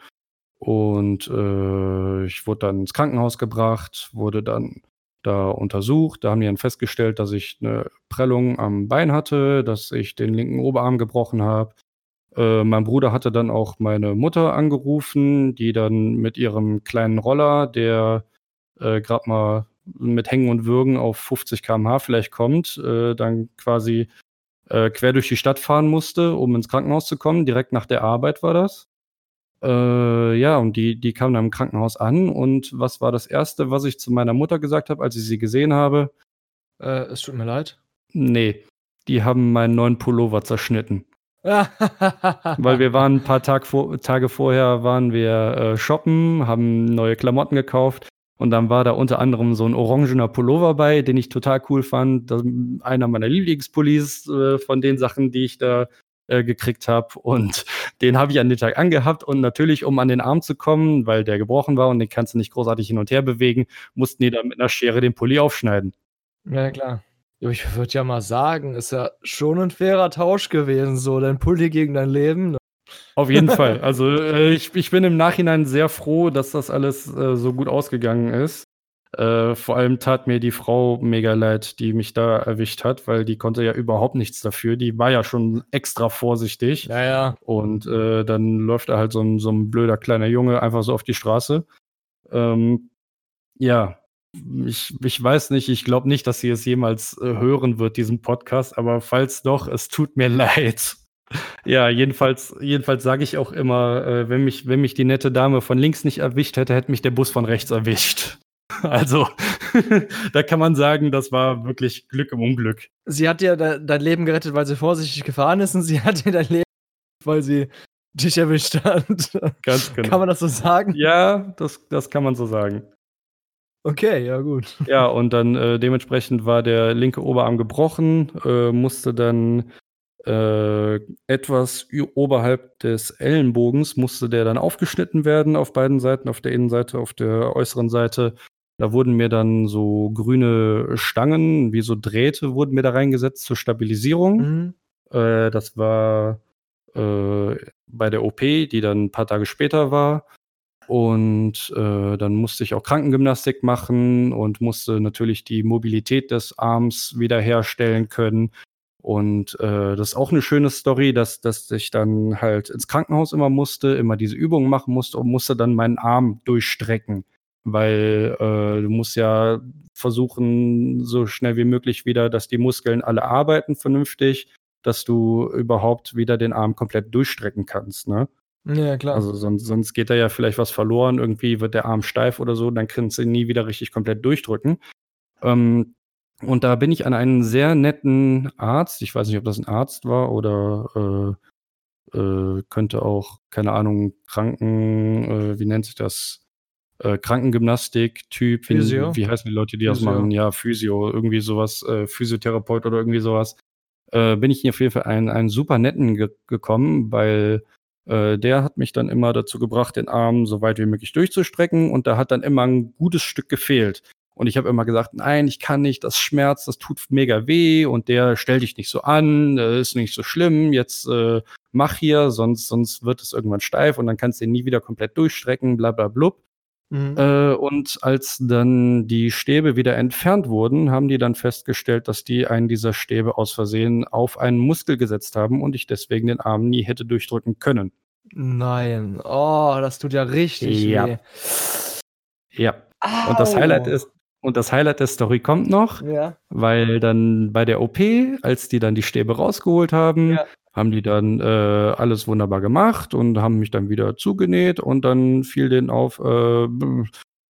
und äh, ich wurde dann ins Krankenhaus gebracht, wurde dann da untersucht. Da haben die dann festgestellt, dass ich eine Prellung am Bein hatte, dass ich den linken Oberarm gebrochen habe. Äh, mein Bruder hatte dann auch meine Mutter angerufen, die dann mit ihrem kleinen Roller, der äh, gerade mal mit Hängen und Würgen auf 50 km/h vielleicht kommt, äh, dann quasi äh, quer durch die Stadt fahren musste, um ins Krankenhaus zu kommen. Direkt nach der Arbeit war das. Äh, ja, und die, die kam dann im Krankenhaus an. Und was war das Erste, was ich zu meiner Mutter gesagt habe, als ich sie gesehen habe? Äh, es tut mir leid. Nee, die haben meinen neuen Pullover zerschnitten. Weil wir waren ein paar Tag vor, Tage vorher waren wir äh, shoppen, haben neue Klamotten gekauft und dann war da unter anderem so ein orangener Pullover bei, den ich total cool fand. Das, einer meiner Lieblingspullis äh, von den Sachen, die ich da äh, gekriegt habe. Und den habe ich an den Tag angehabt und natürlich, um an den Arm zu kommen, weil der gebrochen war und den kannst du nicht großartig hin und her bewegen, mussten die da mit einer Schere den Pulli aufschneiden. Ja, klar. Ich würde ja mal sagen, ist ja schon ein fairer Tausch gewesen, so dein Pulli gegen dein Leben. ne? Auf jeden Fall. Also äh, ich, ich bin im Nachhinein sehr froh, dass das alles äh, so gut ausgegangen ist. Äh, vor allem tat mir die Frau mega leid, die mich da erwischt hat, weil die konnte ja überhaupt nichts dafür. Die war ja schon extra vorsichtig. Naja. Und äh, dann läuft da halt so ein, so ein blöder kleiner Junge einfach so auf die Straße. Ähm, ja, ich, ich weiß nicht, ich glaube nicht, dass sie es jemals äh, hören wird, diesen Podcast, aber falls doch, es tut mir leid. Ja, jedenfalls, jedenfalls sage ich auch immer, äh, wenn, mich, wenn mich die nette Dame von links nicht erwischt hätte, hätte mich der Bus von rechts erwischt. Also, da kann man sagen, das war wirklich Glück im Unglück. Sie hat dir de dein Leben gerettet, weil sie vorsichtig gefahren ist und sie hat dir dein Leben, weil sie dich erwischt hat. Ganz genau. Kann man das so sagen? Ja, das, das kann man so sagen. Okay, ja gut. Ja, und dann äh, dementsprechend war der linke Oberarm gebrochen, äh, musste dann äh, etwas oberhalb des Ellenbogens musste der dann aufgeschnitten werden auf beiden Seiten, auf der Innenseite, auf der äußeren Seite. Da wurden mir dann so grüne Stangen, wie so Drähte, wurden mir da reingesetzt zur Stabilisierung. Mhm. Äh, das war äh, bei der OP, die dann ein paar Tage später war. Und äh, dann musste ich auch Krankengymnastik machen und musste natürlich die Mobilität des Arms wiederherstellen können. Und äh, das ist auch eine schöne Story, dass, dass ich dann halt ins Krankenhaus immer musste, immer diese Übungen machen musste und musste dann meinen Arm durchstrecken. Weil äh, du musst ja versuchen, so schnell wie möglich wieder, dass die Muskeln alle arbeiten vernünftig, dass du überhaupt wieder den Arm komplett durchstrecken kannst. Ne? Ja, klar. Also sonst, sonst geht da ja vielleicht was verloren, irgendwie wird der Arm steif oder so, dann kannst du ihn nie wieder richtig komplett durchdrücken. Ähm, und da bin ich an einen sehr netten Arzt, ich weiß nicht, ob das ein Arzt war oder äh, äh, könnte auch, keine Ahnung, Kranken, äh, wie nennt sich das? Äh, Krankengymnastik-Typ, wie, Physio? wie heißen die Leute, die das Physio. machen? Ja, Physio, irgendwie sowas, äh, Physiotherapeut oder irgendwie sowas. Äh, bin ich auf jeden Fall einen, einen super netten ge gekommen, weil äh, der hat mich dann immer dazu gebracht, den Arm so weit wie möglich durchzustrecken und da hat dann immer ein gutes Stück gefehlt. Und ich habe immer gesagt, nein, ich kann nicht, das schmerzt, das tut mega weh und der stell dich nicht so an, äh, ist nicht so schlimm, jetzt äh, mach hier, sonst, sonst wird es irgendwann steif und dann kannst du ihn nie wieder komplett durchstrecken, bla bla blub. Mhm. Äh, und als dann die Stäbe wieder entfernt wurden, haben die dann festgestellt, dass die einen dieser Stäbe aus Versehen auf einen Muskel gesetzt haben und ich deswegen den Arm nie hätte durchdrücken können. Nein. Oh, das tut ja richtig Ja. weh. Ja. Und das Au. Highlight ist, und das Highlight der Story kommt noch, Ja. weil dann bei der OP, als die dann die Stäbe rausgeholt haben, Ja. Haben die dann äh, alles wunderbar gemacht und haben mich dann wieder zugenäht und dann fiel denen auf, äh,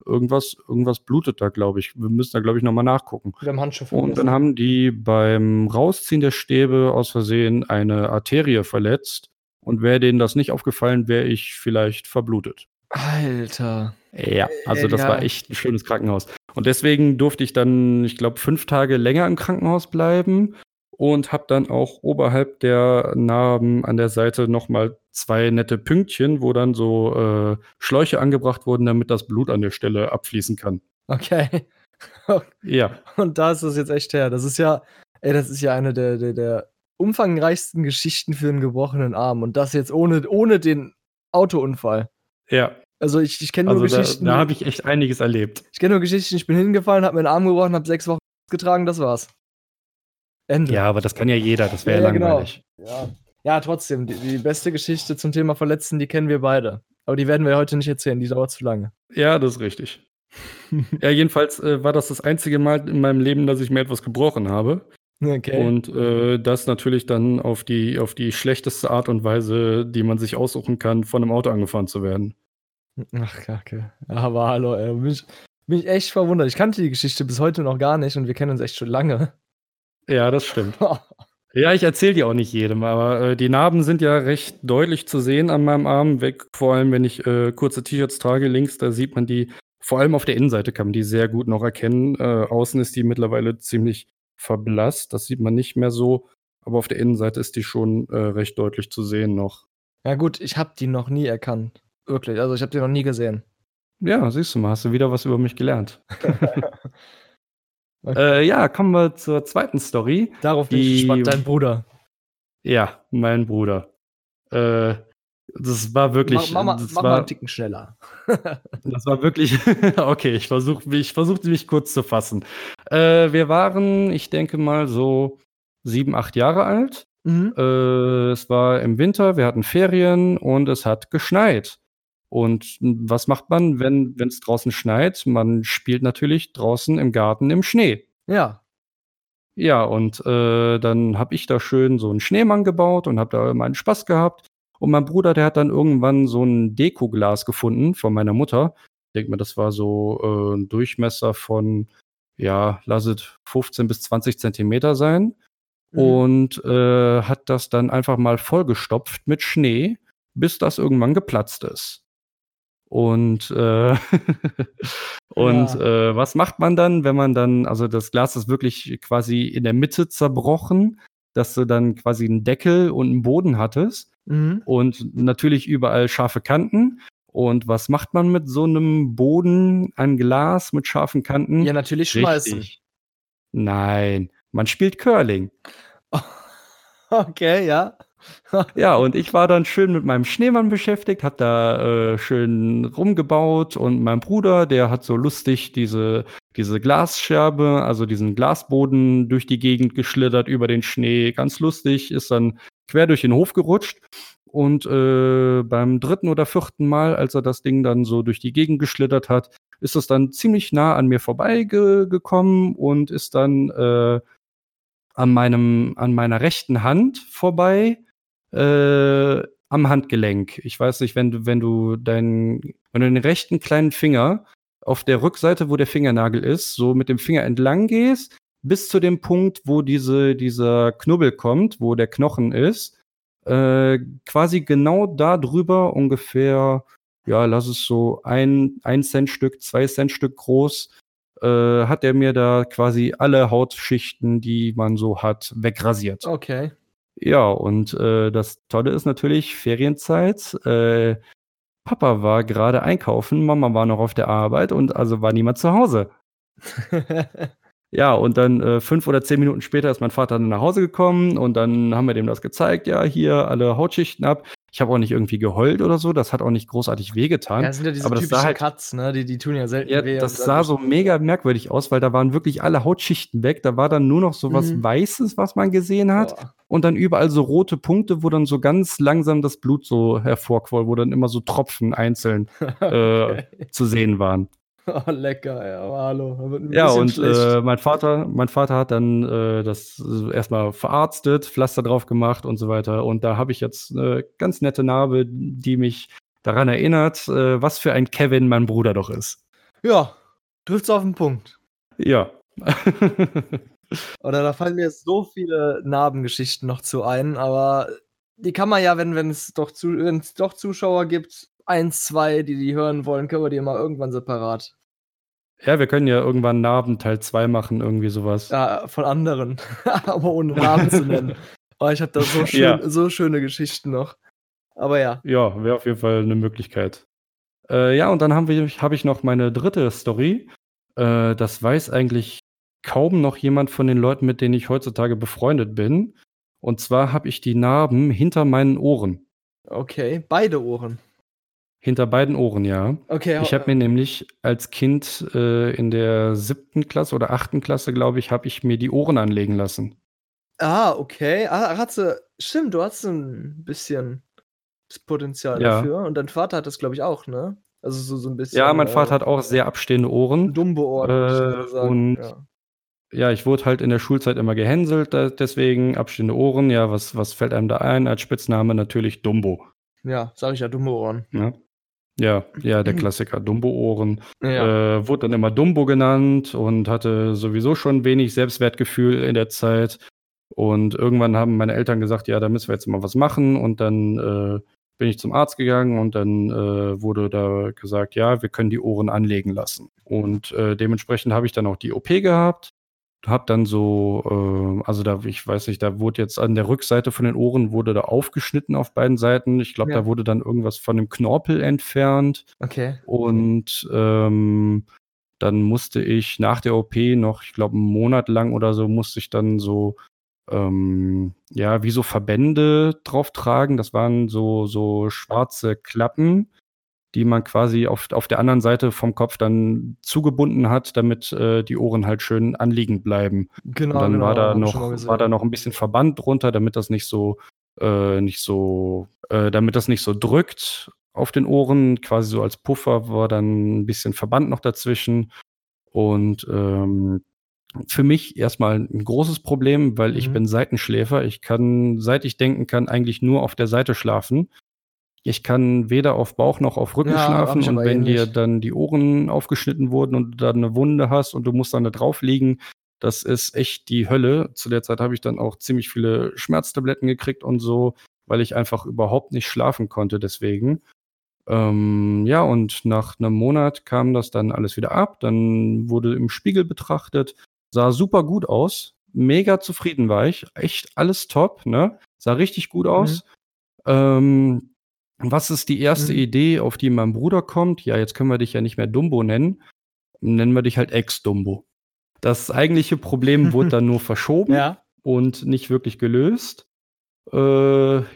irgendwas, irgendwas blutet da, glaube ich. Wir müssen da, glaube ich, nochmal nachgucken. Wir haben Handschuhe Und dann haben die beim Rausziehen der Stäbe aus Versehen eine Arterie verletzt. Und wäre denen das nicht aufgefallen, wäre ich vielleicht verblutet. Alter. Ja, also das ja. war echt ein schönes Krankenhaus. Und deswegen durfte ich dann, ich glaube, fünf Tage länger im Krankenhaus bleiben und habe dann auch oberhalb der Narben an der Seite nochmal zwei nette Pünktchen, wo dann so äh, Schläuche angebracht wurden, damit das Blut an der Stelle abfließen kann. Okay. Ja, Und da ist es jetzt echt her. Das ist ja, ey, das ist ja eine der, der, der umfangreichsten Geschichten für einen gebrochenen Arm. Und das jetzt ohne, ohne den Autounfall. ja. Also ich, ich kenne nur Also da, Geschichten. da habe ich echt einiges erlebt. ich kenne nur Geschichten, ich bin hingefallen, habe mir den Arm gebrochen, habe sechs Wochen getragen, das war's. Ende. Ja, aber das kann ja jeder, das wäre Ja, ja, genau. langweilig. Ja, ja trotzdem, die, die beste Geschichte zum Thema Verletzten, die kennen wir beide. Aber die werden wir heute nicht erzählen, die dauert zu lange. Ja, das ist richtig. ja, jedenfalls äh, war das das einzige Mal in meinem Leben, dass ich mir etwas gebrochen habe. Okay. Und äh, das natürlich dann auf die, auf die schlechteste Art und Weise, die man sich aussuchen kann, von einem Auto angefahren zu werden. Ach, kacke. Aber hallo, ey. Bin ich, bin ich echt verwundert. Ich kannte die Geschichte bis heute noch gar nicht und wir kennen uns echt schon lange. Ja, das stimmt. Ja, ich erzähle die auch nicht jedem, aber äh, die Narben sind ja recht deutlich zu sehen an meinem Arm weg. Vor allem, wenn ich äh, kurze T-Shirts trage, links, da sieht man die, vor allem auf der Innenseite kann man die sehr gut noch erkennen. Äh, außen ist die mittlerweile ziemlich verblasst, das sieht man nicht mehr so, aber auf der Innenseite ist die schon äh, recht deutlich zu sehen noch. Ja, gut, ich habe die noch nie erkannt. Wirklich. Also, ich habe die noch nie gesehen. Ja, siehst du mal, hast du wieder was über mich gelernt. äh, ja, kommen wir zur zweiten Story. Darauf bin ich gespannt. Dein Bruder. Ja, mein Bruder. Äh, das war wirklich. mach mach, mal, das mach mal war, einen Ticken schneller. Das war wirklich. okay, ich versuche ich versuchte mich kurz zu fassen. Äh, wir waren, ich denke mal, so sieben, acht Jahre alt. Mhm. Äh, es war im Winter, wir hatten Ferien und es hat geschneit. Und was macht man, wenn es draußen schneit? Man spielt natürlich draußen im Garten im Schnee. Ja. Ja, und äh, dann habe ich da schön so einen Schneemann gebaut und habe da meinen Spaß gehabt. Und mein Bruder, der hat dann irgendwann so ein Dekoglas gefunden von meiner Mutter. Ich denke mal, das war so äh, ein Durchmesser von ja, lass es 15 bis 20 Zentimeter sein. Mhm. Und äh, hat das dann einfach mal vollgestopft mit Schnee, bis das irgendwann geplatzt ist. Und, äh, und Ja. äh, was macht man dann, wenn man dann, also das Glas ist wirklich quasi in der Mitte zerbrochen, dass du dann quasi einen Deckel und einen Boden hattest Mhm. und natürlich überall scharfe Kanten. Und was macht man mit so einem Boden an Glas mit scharfen Kanten? Ja, natürlich schmeißen. Richtig. Nein, man spielt Curling. Okay, ja. Ja, und ich war dann schön mit meinem Schneemann beschäftigt, habe da äh, schön rumgebaut und mein Bruder, der hat so lustig diese, diese Glasscherbe, also diesen Glasboden durch die Gegend geschlittert über den Schnee, ganz lustig, ist dann quer durch den Hof gerutscht. Und äh, beim dritten oder vierten Mal, als er das Ding dann so durch die Gegend geschlittert hat, ist es dann ziemlich nah an mir vorbeigekommen und ist dann äh, an meinem, an meiner rechten Hand vorbei, äh, am Handgelenk. Ich weiß nicht, wenn du, wenn du deinen, wenn du den rechten kleinen Finger auf der Rückseite, wo der Fingernagel ist, so mit dem Finger entlang gehst, bis zu dem Punkt, wo diese, dieser Knubbel kommt, wo der Knochen ist, äh, quasi genau da drüber ungefähr, ja, lass es so ein, ein Cent Stück, zwei Cent Stück groß, äh, hat er mir da quasi alle Hautschichten, die man so hat, wegrasiert. Okay. Ja, und äh, das Tolle ist natürlich Ferienzeit. Äh, Papa war gerade einkaufen, Mama war noch auf der Arbeit und also war niemand zu Hause. Ja, und dann äh, fünf oder zehn Minuten später ist mein Vater dann nach Hause gekommen und dann haben wir dem das gezeigt. Ja, hier alle Hautschichten ab. Ich habe auch nicht irgendwie geheult oder so. Das hat auch nicht großartig wehgetan. ja, das sind ja diese aber das typischen halt, Cuts, ne? Die, die tun ja selten ja, weh. das sah so mega merkwürdig aus, weil da waren wirklich alle Hautschichten weg. Da war dann nur noch so was Mhm. Weißes, was man gesehen hat. Boah. Und dann überall so rote Punkte, wo dann so ganz langsam das Blut so hervorquoll, wo dann immer so Tropfen einzeln äh, Okay. zu sehen waren. Oh, lecker, ja, aber hallo. Ja, und äh, mein Vater, mein Vater hat dann äh, das äh, erstmal verarztet, Pflaster drauf gemacht und so weiter. Und da habe ich jetzt eine ganz nette Narbe, die mich daran erinnert, äh, was für ein Kevin mein Bruder doch ist. Ja, trifft's auf den Punkt. Ja. Oder da fallen mir jetzt so viele Narbengeschichten noch zu ein, aber die kann man ja, wenn es doch, zu, doch Zuschauer gibt, eins, zwei, die die hören wollen, können wir die mal irgendwann separat. ja, wir können ja irgendwann Narben Teil 2 machen, irgendwie sowas. Ja, von anderen, aber ohne Namen zu nennen. Oh, ich habe da so, schön, Ja. so schöne Geschichten noch. Aber ja, Ja, wäre auf jeden Fall eine Möglichkeit. Äh, ja, und dann haben wir, habe ich noch meine dritte Story. Äh, das weiß eigentlich kaum noch jemand von den Leuten, mit denen ich heutzutage befreundet bin. Und zwar habe ich die Narben hinter meinen Ohren. okay, beide Ohren. Hinter beiden Ohren, ja. Okay, Ich habe mir nämlich als Kind äh, in der siebten Klasse oder achten Klasse, glaube ich, habe ich mir die Ohren anlegen lassen. Ah, okay. Ah, hat sie, stimmt, du hast ein bisschen das Potenzial Ja. dafür. Und dein Vater hat das, glaube ich, auch, ne? Also so, so ein bisschen. Ja, mein Vater äh, hat auch sehr abstehende Ohren. Würde ich Äh, und ja. Ja, ich wurde halt in der Schulzeit immer gehänselt, deswegen abstehende Ohren. Ja, was, was fällt einem da ein? Als Spitzname natürlich Dumbo. ja, sag ich ja, Dumbo-Ohren. Ne? Ja, ja, der Klassiker, Dumbo-Ohren. Ja. Äh, wurde dann immer Dumbo genannt und hatte sowieso schon wenig Selbstwertgefühl in der Zeit. Und irgendwann haben meine Eltern gesagt, ja, da müssen wir jetzt mal was machen. Und dann äh, bin ich zum Arzt gegangen und dann äh, wurde da gesagt, ja, wir können die Ohren anlegen lassen. Und äh, dementsprechend habe ich dann auch die OP gehabt. Hab dann so, äh, also da, ich weiß nicht, da wurde jetzt an der Rückseite von den Ohren wurde da aufgeschnitten auf beiden Seiten. Ich glaube, Ja. da wurde dann irgendwas von dem Knorpel entfernt. Okay. Und ähm, dann musste ich nach der OP noch, ich glaube, einen Monat lang oder so, musste ich dann so, ähm, ja, wie so Verbände drauf tragen. Das waren so, so schwarze Klappen, die man quasi auf, auf der anderen Seite vom Kopf dann zugebunden hat, damit äh, die Ohren halt schön anliegend bleiben. Genau, Und dann genau. war da ich noch, war da noch ein bisschen Verband drunter, damit das nicht so, äh, nicht so, äh, damit das nicht so drückt auf den Ohren. Quasi so als Puffer war dann ein bisschen Verband noch dazwischen. Und ähm, für mich erstmal ein großes Problem, weil ich Mhm. bin Seitenschläfer. Ich kann, seit ich denken kann, eigentlich nur auf der Seite schlafen. Ich kann weder auf Bauch noch auf Rücken Ja, schlafen und wenn dir dann die Ohren aufgeschnitten wurden und du dann 'ne Wunde hast und du musst dann da drauf liegen, das ist echt die Hölle. Zu der Zeit habe ich dann auch ziemlich viele Schmerztabletten gekriegt und so, weil ich einfach überhaupt nicht schlafen konnte deswegen. Ähm, ja, und nach 'nem Monat kam das dann alles wieder ab. Dann wurde im Spiegel betrachtet, sah super gut aus. Mega zufrieden war ich. Echt alles top, ne? Sah richtig gut Mhm. aus. Ähm, was ist die erste Mhm. Idee, auf die mein Bruder kommt? Ja, jetzt können wir dich ja nicht mehr Dumbo nennen. Nennen wir dich halt Ex-Dumbo. Das eigentliche Problem wurde dann nur verschoben Ja. und nicht wirklich gelöst. Äh,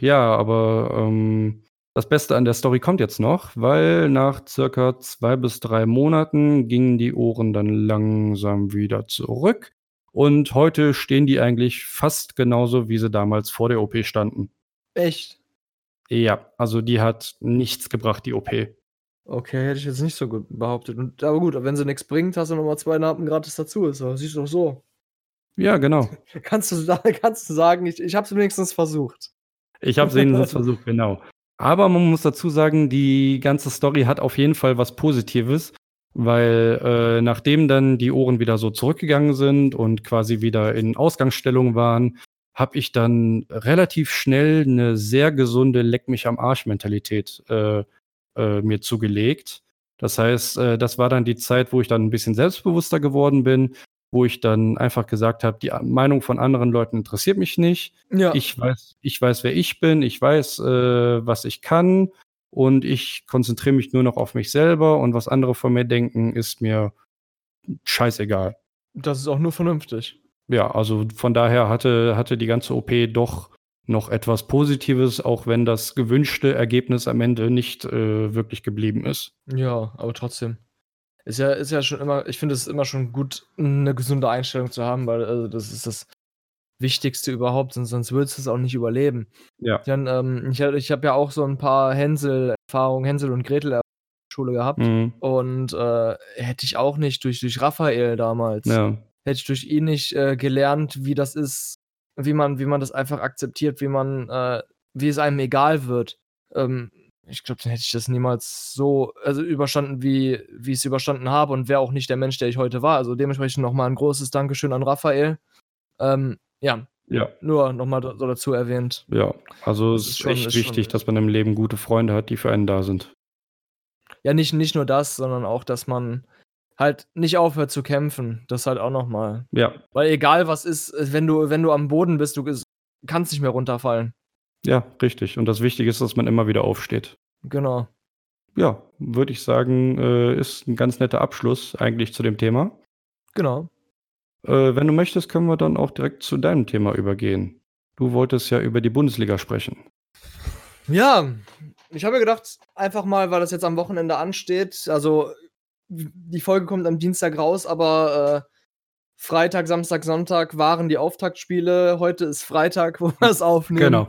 ja, aber, ähm, das Beste an der Story kommt jetzt noch, weil nach circa 2 bis 3 Monaten gingen die Ohren dann langsam wieder zurück und heute stehen die eigentlich fast genauso, wie sie damals vor der OP standen. Echt? Ja, also die hat nichts gebracht, die OP. Okay, hätte ich jetzt nicht so gut behauptet. Und aber gut, wenn sie nix bringt, hast du noch mal 2 Narben gratis dazu. Ist doch siehst du doch so. Ja, genau. Kannst du kannst du sagen, ich ich habe es wenigstens versucht. Ich habe es wenigstens versucht, genau. Aber man muss dazu sagen, die ganze Story hat auf jeden Fall was Positives, weil, äh, nachdem dann die Ohren wieder so zurückgegangen sind und quasi wieder in Ausgangsstellung waren, habe ich dann relativ schnell 'ne sehr gesunde Leck-mich-am-Arsch-Mentalität, äh, äh, mir zugelegt. Das heißt, äh, das war dann die Zeit, wo ich dann 'n bisschen selbstbewusster geworden bin, wo ich dann einfach gesagt habe: „Die Meinung von anderen Leuten interessiert mich nicht. Ja. Ich weiß ich weiß, wer ich bin. Ich weiß, äh, was ich kann und ich konzentriere mich nur noch auf mich selber und was andere von mir denken, ist mir scheißegal.“ Das ist auch nur vernünftig. Ja, also von daher hatte hatte die ganze OP doch noch etwas Positives, auch wenn das gewünschte Ergebnis am Ende nicht, äh, wirklich geblieben ist. Ja, aber trotzdem. Ist ja ist ja schon immer ich finde es immer schon gut, 'ne gesunde Einstellung zu haben, weil, also, das ist das Wichtigste überhaupt, sonst sonst würdest du's auch nicht überleben. Ja. Dann, ähm, ich ich habe ja auch so 'n paar Hänsel-Erfahrungen, Hänsel und Gretel Schule gehabt Mhm. und, äh, hätte ich auch nicht durch durch Raphael damals Ja. Hätte ich durch ihn nicht, äh, gelernt, wie das ist, wie man wie man das einfach akzeptiert, wie man, äh wie es einem egal wird. Ähm, ich glaube, dann hätte ich das niemals so also, überstanden, wie wie ich's überstanden habe und wäre auch nicht der Mensch, der ich heute war. Also, dementsprechend noch mal 'n großes Dankeschön an Raphael. Ähm, ja, Ja. nur noch mal da so dazu erwähnt. Ja, also Das es ist schon echt ist schon wichtig, dass man im Leben gute Freunde hat, die für einen da sind. Ja, nicht nicht nur das, sondern auch, dass man halt nicht aufhört zu kämpfen. Das halt auch noch mal. Ja. Weil egal was ist, äh, wenn du wenn du am Boden bist, du kannst nicht mehr runterfallen. Ja, richtig. Und das Wichtige ist, dass man immer wieder aufsteht. Genau. Ja, würde ich sagen, äh, ist 'n ganz netter Abschluss eigentlich zu dem Thema. Genau. Äh, wenn du möchtest, können wir dann auch direkt zu deinem Thema übergehen. Du wolltest ja über die Bundesliga sprechen. Ja, ich habe mir gedacht, einfach mal, weil das jetzt am Wochenende ansteht also, die Folge kommt am Dienstag raus, aber, äh, Freitag, Samstag, Sonntag waren die Auftaktspiele. Heute ist Freitag, wo wir's aufnehmen. Genau.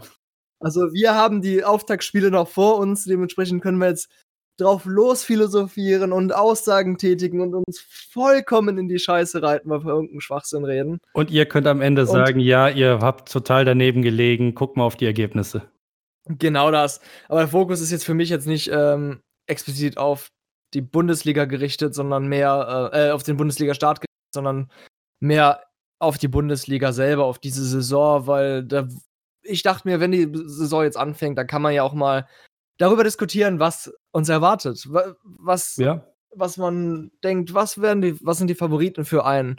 Also, wir haben die Auftaktspiele noch vor uns. Dementsprechend können wir jetzt drauf losphilosophieren und Aussagen tätigen und uns vollkommen in die Scheiße reiten, weil wir irgend 'n Schwachsinn reden. Und ihr könnt am Ende Und sagen: „Ja, ihr habt total daneben gelegen. Guckt mal auf die Ergebnisse.“ Genau das. Aber der Fokus ist jetzt für mich jetzt nicht, ähm, explizit auf die Bundesliga gerichtet, sondern mehr, äh äh, auf den Bundesligastart gerichtet, sondern mehr auf die Bundesliga selber, auf diese Saison, weil da ich dachte mir, wenn die Saison jetzt anfängt, dann kann man ja auch mal darüber diskutieren, was uns erwartet. Wa was Ja. was man denkt, was werden die was sind die Favoriten für einen?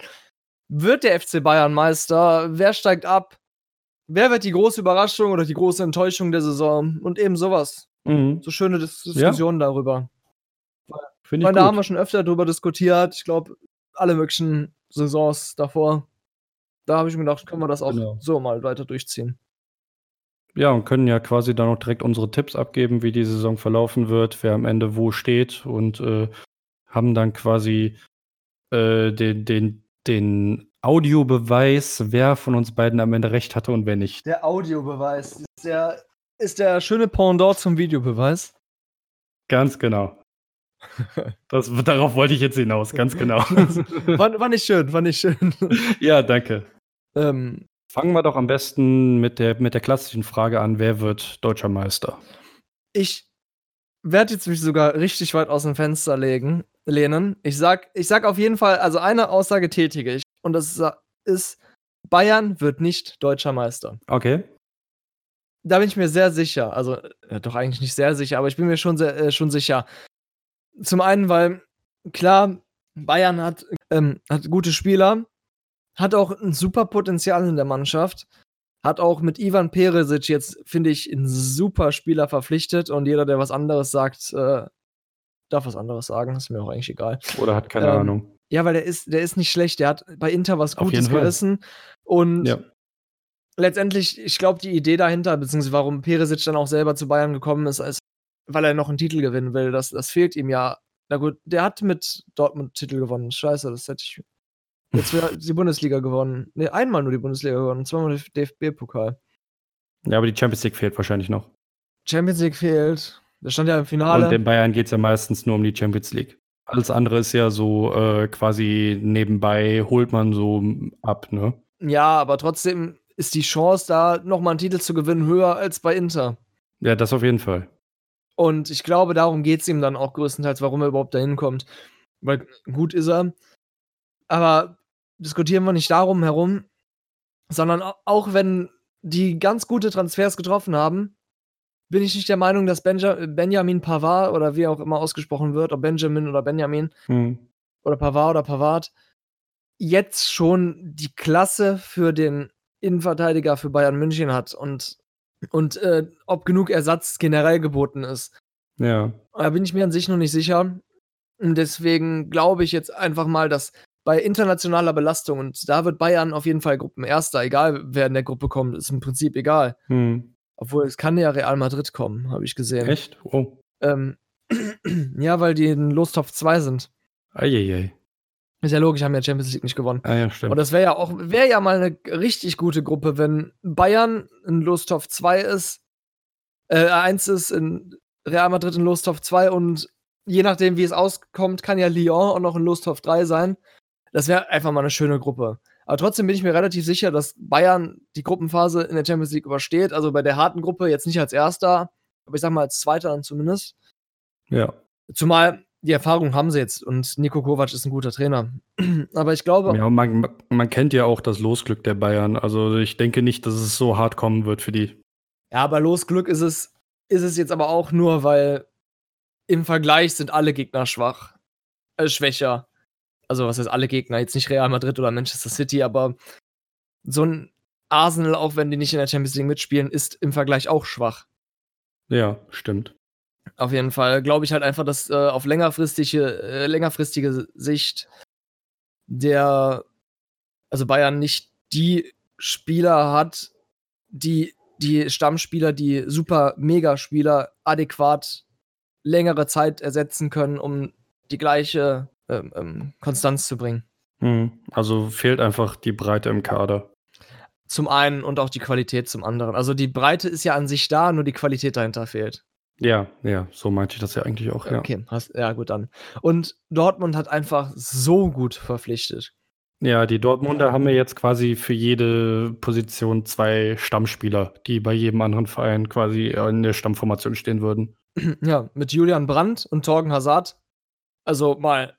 Wird der FC Bayern Meister? Wer steigt ab? Wer wird die große Überraschung oder die große Enttäuschung der Saison? Und eben so was. Mhm. So schöne Dis Ja. Diskussionen darüber. Finde ich da haben wir schon öfter drüber diskutiert. Ich glaube, alle möglichen Saisons davor. Da habe ich mir gedacht, können wir das auch Genau. so mal weiter durchziehen. Ja, und können ja quasi dann auch direkt unsere Tipps abgeben, wie die Saison verlaufen wird, wer am Ende wo steht und, äh, haben dann quasi, äh, den den den Audiobeweis, wer von uns beiden am Ende recht hatte und wer nicht. Der Audiobeweis ist der ist der schöne Pendant zum Videobeweis. Ganz genau. Das darauf wollte ich jetzt hinaus, ganz genau. War war nicht schön, war nicht schön. Ja, danke. Ähm Fangen wir doch am besten mit der mit der klassischen Frage an: Wer wird Deutscher Meister? Ich werde jetzt mich sogar richtig weit aus dem Fenster legen, lehnen. Ich sag, ich sag auf jeden Fall, also eine Aussage tätige ich. Und das ist, Bayern wird nicht deutscher Meister. Okay. Da bin ich mir sehr sicher. Also, äh, doch eigentlich nicht sehr sicher, aber ich bin mir schon, sehr, äh, schon sicher. Zum einen, weil, klar, Bayern hat, ähm, hat gute Spieler, hat auch ein super Potenzial in der Mannschaft, hat auch mit Ivan Peresic jetzt, finde ich, einen super Spieler verpflichtet und jeder, der was anderes sagt, äh, darf was anderes sagen, ist mir auch eigentlich egal. Oder hat keine Ähm, Ahnung. Ja, weil der ist, der ist nicht schlecht, der hat bei Inter was Gutes gerissen und Ja. letztendlich, ich glaube, die Idee dahinter, beziehungsweise warum Peresic dann auch selber zu Bayern gekommen ist, ist, weil er noch einen Titel gewinnen will. Das, das fehlt ihm ja. Na gut, der hat mit Dortmund Titel gewonnen. Scheiße, das hätte ich. Jetzt wäre die Bundesliga gewonnen. Ne, einmal nur die Bundesliga gewonnen, zweimal den DFB-Pokal. Ja, aber die Champions League fehlt wahrscheinlich noch. Champions League fehlt. Da stand ja im Finale. Und den Bayern geht es ja meistens nur um die Champions League. Alles andere ist ja so äh, quasi nebenbei, holt man so ab, ne? ja, aber trotzdem ist die Chance da, nochmal einen Titel zu gewinnen, höher als bei Inter. Ja, das auf jeden Fall. Und ich glaube, darum geht es ihm dann auch größtenteils, warum er überhaupt dahin kommt. Weil gut ist er. Aber diskutieren wir nicht darum herum, sondern au- auch wenn die ganz gute Transfers getroffen haben, bin ich nicht der Meinung, dass Benja Benjamin Pavard oder wie auch immer ausgesprochen wird, ob Benjamin oder Benjamin Hm. oder Pavard oder Pavard, jetzt schon die Klasse für den Innenverteidiger für Bayern München hat und, und äh, ob genug Ersatz generell geboten ist. Ja. Da bin ich mir an sich noch nicht sicher. Und deswegen glaube ich jetzt einfach mal, dass bei internationaler Belastung, und da wird Bayern auf jeden Fall Gruppenerster, egal wer in der Gruppe kommt, ist im Prinzip egal. Hm. Obwohl es kann ja Real Madrid kommen, habe ich gesehen. Echt? Oh. Ähm, ja, weil die in Lostopf 2 sind. Eieiei. Ist ja logisch, haben ja Champions League nicht gewonnen. Ah ja, stimmt. Und das wäre ja auch, wäre ja mal eine richtig gute Gruppe, wenn Bayern in Lostopf 2 ist, äh, 1 ist, in Real Madrid in Lostopf 2 und je nachdem, wie es auskommt, kann ja Lyon auch noch in Lostopf 3 sein. Das wäre einfach mal eine schöne Gruppe. Aber trotzdem bin ich mir relativ sicher, dass Bayern die Gruppenphase in der Champions League übersteht. Also bei der harten Gruppe jetzt nicht als Erster, aber ich sag mal als Zweiter dann zumindest. ja. Zumal die Erfahrung haben sie jetzt und Nico Kovac ist ein guter Trainer. aber ich glaube, Ja, man, man kennt ja auch das Losglück der Bayern. Also ich denke nicht, dass es so hart kommen wird für die. Ja, aber Losglück ist es, ist es jetzt aber auch nur, weil im Vergleich sind alle Gegner schwach. Äh, schwächer. Also, was heißt alle Gegner? Jetzt nicht Real Madrid oder Manchester City, aber so ein Arsenal, auch wenn die nicht in der Champions League mitspielen, ist im Vergleich auch schwach. Ja, stimmt. Auf jeden Fall glaube ich halt einfach, dass äh, auf längerfristige, äh, längerfristige Sicht der, also Bayern nicht die Spieler hat, die die Stammspieler, die super Megaspieler adäquat längere Zeit ersetzen können, um die gleiche ähm, ähm, Konstanz zu bringen. Hm. Also fehlt einfach die Breite im Kader. Zum einen und auch die Qualität zum anderen. Also die Breite ist ja an sich da, nur die Qualität dahinter fehlt. Ja, ja, so meinte ich das ja eigentlich auch, ja. Okay, hast, ja gut dann. Und Dortmund hat einfach so gut verpflichtet. Ja, die Dortmunder haben ja jetzt quasi für jede Position zwei Stammspieler, die bei jedem anderen Verein quasi in der Stammformation stehen würden. Ja, mit Julian Brandt und Torgen Hazard. Also mal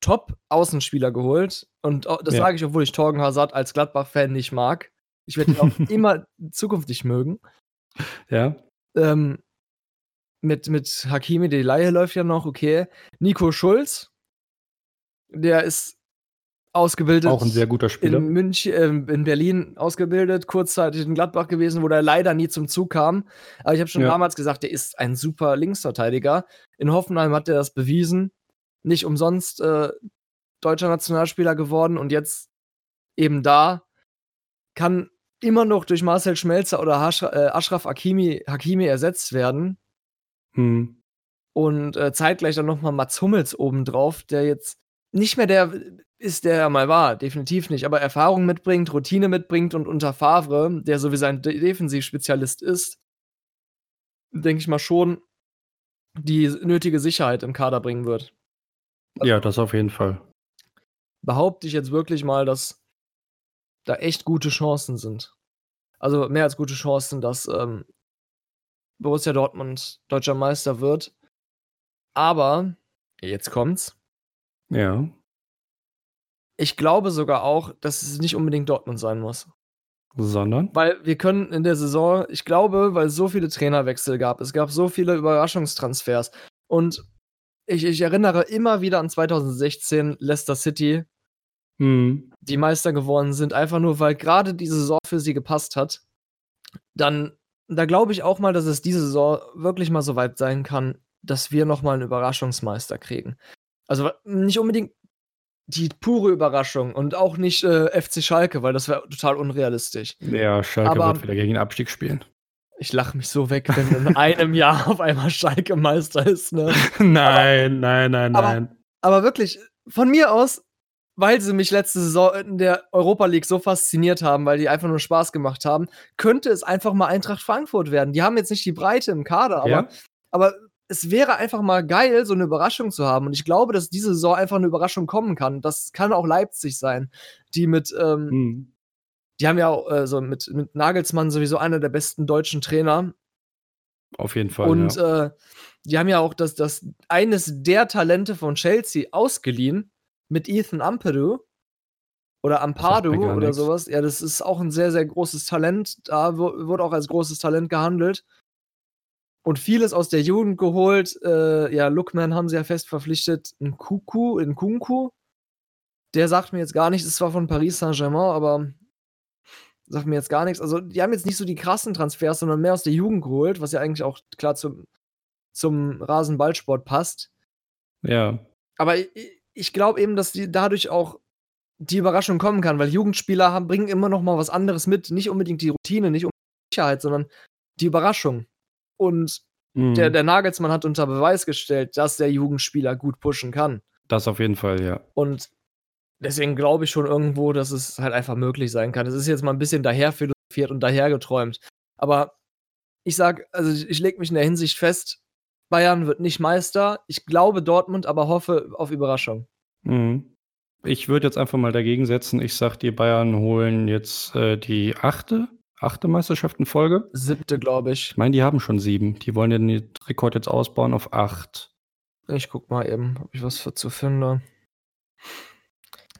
Top-Außenspieler geholt. Und au- das Ja. sage ich, obwohl ich Torgen Hazard als Gladbach-Fan nicht mag. Ich werde ihn auch immer zukünftig mögen. Ja, Ähm, mit, mit Hakimi, die Leihe läuft ja noch, okay. Nico Schulz, der ist ausgebildet. auch ein sehr guter Spieler. in München, ähm, in Berlin ausgebildet, kurzzeitig in Gladbach gewesen, wo er leider nie zum Zug kam. Aber ich habe schon Ja. damals gesagt, der ist ein super Linksverteidiger. In Hoffenheim hat er das bewiesen. Nicht umsonst äh, deutscher Nationalspieler geworden und jetzt eben da kann immer noch durch Marcel Schmelzer oder Hasch- äh, Ashraf Hakimi, Hakimi ersetzt werden. Hm. Und äh, zeitgleich dann nochmal Mats Hummels obendrauf, der jetzt nicht mehr der ist, der er mal war, definitiv nicht, aber Erfahrung mitbringt, Routine mitbringt und unter Favre, der so wie sein De Defensivspezialist ist, denke ich mal schon, die nötige Sicherheit im Kader bringen wird. Ja, das auf jeden Fall. Behaupte ich jetzt wirklich mal, dass da echt gute Chancen sind. Also mehr als gute Chancen, dass ähm, Borussia Dortmund deutscher Meister wird. Aber, jetzt kommt's. Ja. Ich glaube sogar auch, dass es nicht unbedingt Dortmund sein muss. Sondern? Weil wir können in der Saison, ich glaube, weil es so viele Trainerwechsel gab, es gab so viele Überraschungstransfers. Und ich, ich erinnere immer wieder an 2016 Leicester City, Mhm. die Meister geworden sind, einfach nur, weil gerade die Saison für sie gepasst hat. Dann, da glaube ich auch mal, dass es diese Saison wirklich mal so weit sein kann, dass wir noch mal einen Überraschungsmeister kriegen. Also nicht unbedingt die pure Überraschung und auch nicht äh, FC Schalke, weil das wäre total unrealistisch. Ja, Schalke Aber- wird wieder gegen den Abstieg spielen. Ich lache mich so weg, wenn in einem Jahr auf einmal Schalke Meister ist. Ne? nein, nein, nein, aber- nein. Aber wirklich, von mir aus, weil sie mich letzte Saison in der Europa League so fasziniert haben, weil die einfach nur Spaß gemacht haben, könnte es einfach mal Eintracht Frankfurt werden. Die haben jetzt nicht die Breite im Kader, aber, ja? aber es wäre einfach mal geil, so eine Überraschung zu haben. Und ich glaube, dass diese Saison einfach eine Überraschung kommen kann. Das kann auch Leipzig sein, die mit, ähm, Mhm. die haben ja auch äh, so mit, mit Nagelsmann sowieso einer der besten deutschen Trainer. Auf jeden Fall. Und ja. äh, die haben ja auch das, das eines der Talente von Chelsea ausgeliehen mit Ethan Ampadu oder Ampadu oder nix. sowas. Ja, das ist auch ein sehr, sehr großes Talent. Da wurde auch als großes Talent gehandelt. Und vieles aus der Jugend geholt. Äh, ja, Lookman haben sie ja fest verpflichtet. Ein Kuku, ein Kunku. Der sagt mir jetzt gar nichts. Ist zwar von Paris Saint-Germain, aber sagt mir jetzt gar nichts. Also, die haben jetzt nicht so die krassen Transfers, sondern mehr aus der Jugend geholt, was ja eigentlich auch klar zum, zum Rasenballsport passt. ja. Aber ich, glaube eben, dass die dadurch auch die Überraschung kommen kann, weil Jugendspieler haben, bringen immer noch mal was anderes mit. Nicht unbedingt die Routine, nicht unbedingt die Sicherheit, sondern die Überraschung. Und Mhm. der, der Nagelsmann hat unter Beweis gestellt, dass der Jugendspieler gut pushen kann. Das auf jeden Fall, ja. Und deswegen glaube ich schon irgendwo, dass es halt einfach möglich sein kann. Es ist jetzt mal ein bisschen daher philosophiert und daher geträumt. Aber ich sag, also ich, ich lege mich in der Hinsicht fest, Bayern wird nicht Meister. Ich glaube Dortmund, aber hoffe auf Überraschung. Mhm. Ich würde jetzt einfach mal dagegen setzen. Ich sag, die Bayern holen jetzt äh, die achte, achte Meisterschaft in Folge. Siebte, glaube ich. Ich meine, die haben schon sieben. Die wollen den Rekord jetzt ausbauen auf acht. Ich guck mal eben, ob ich was für zu finde.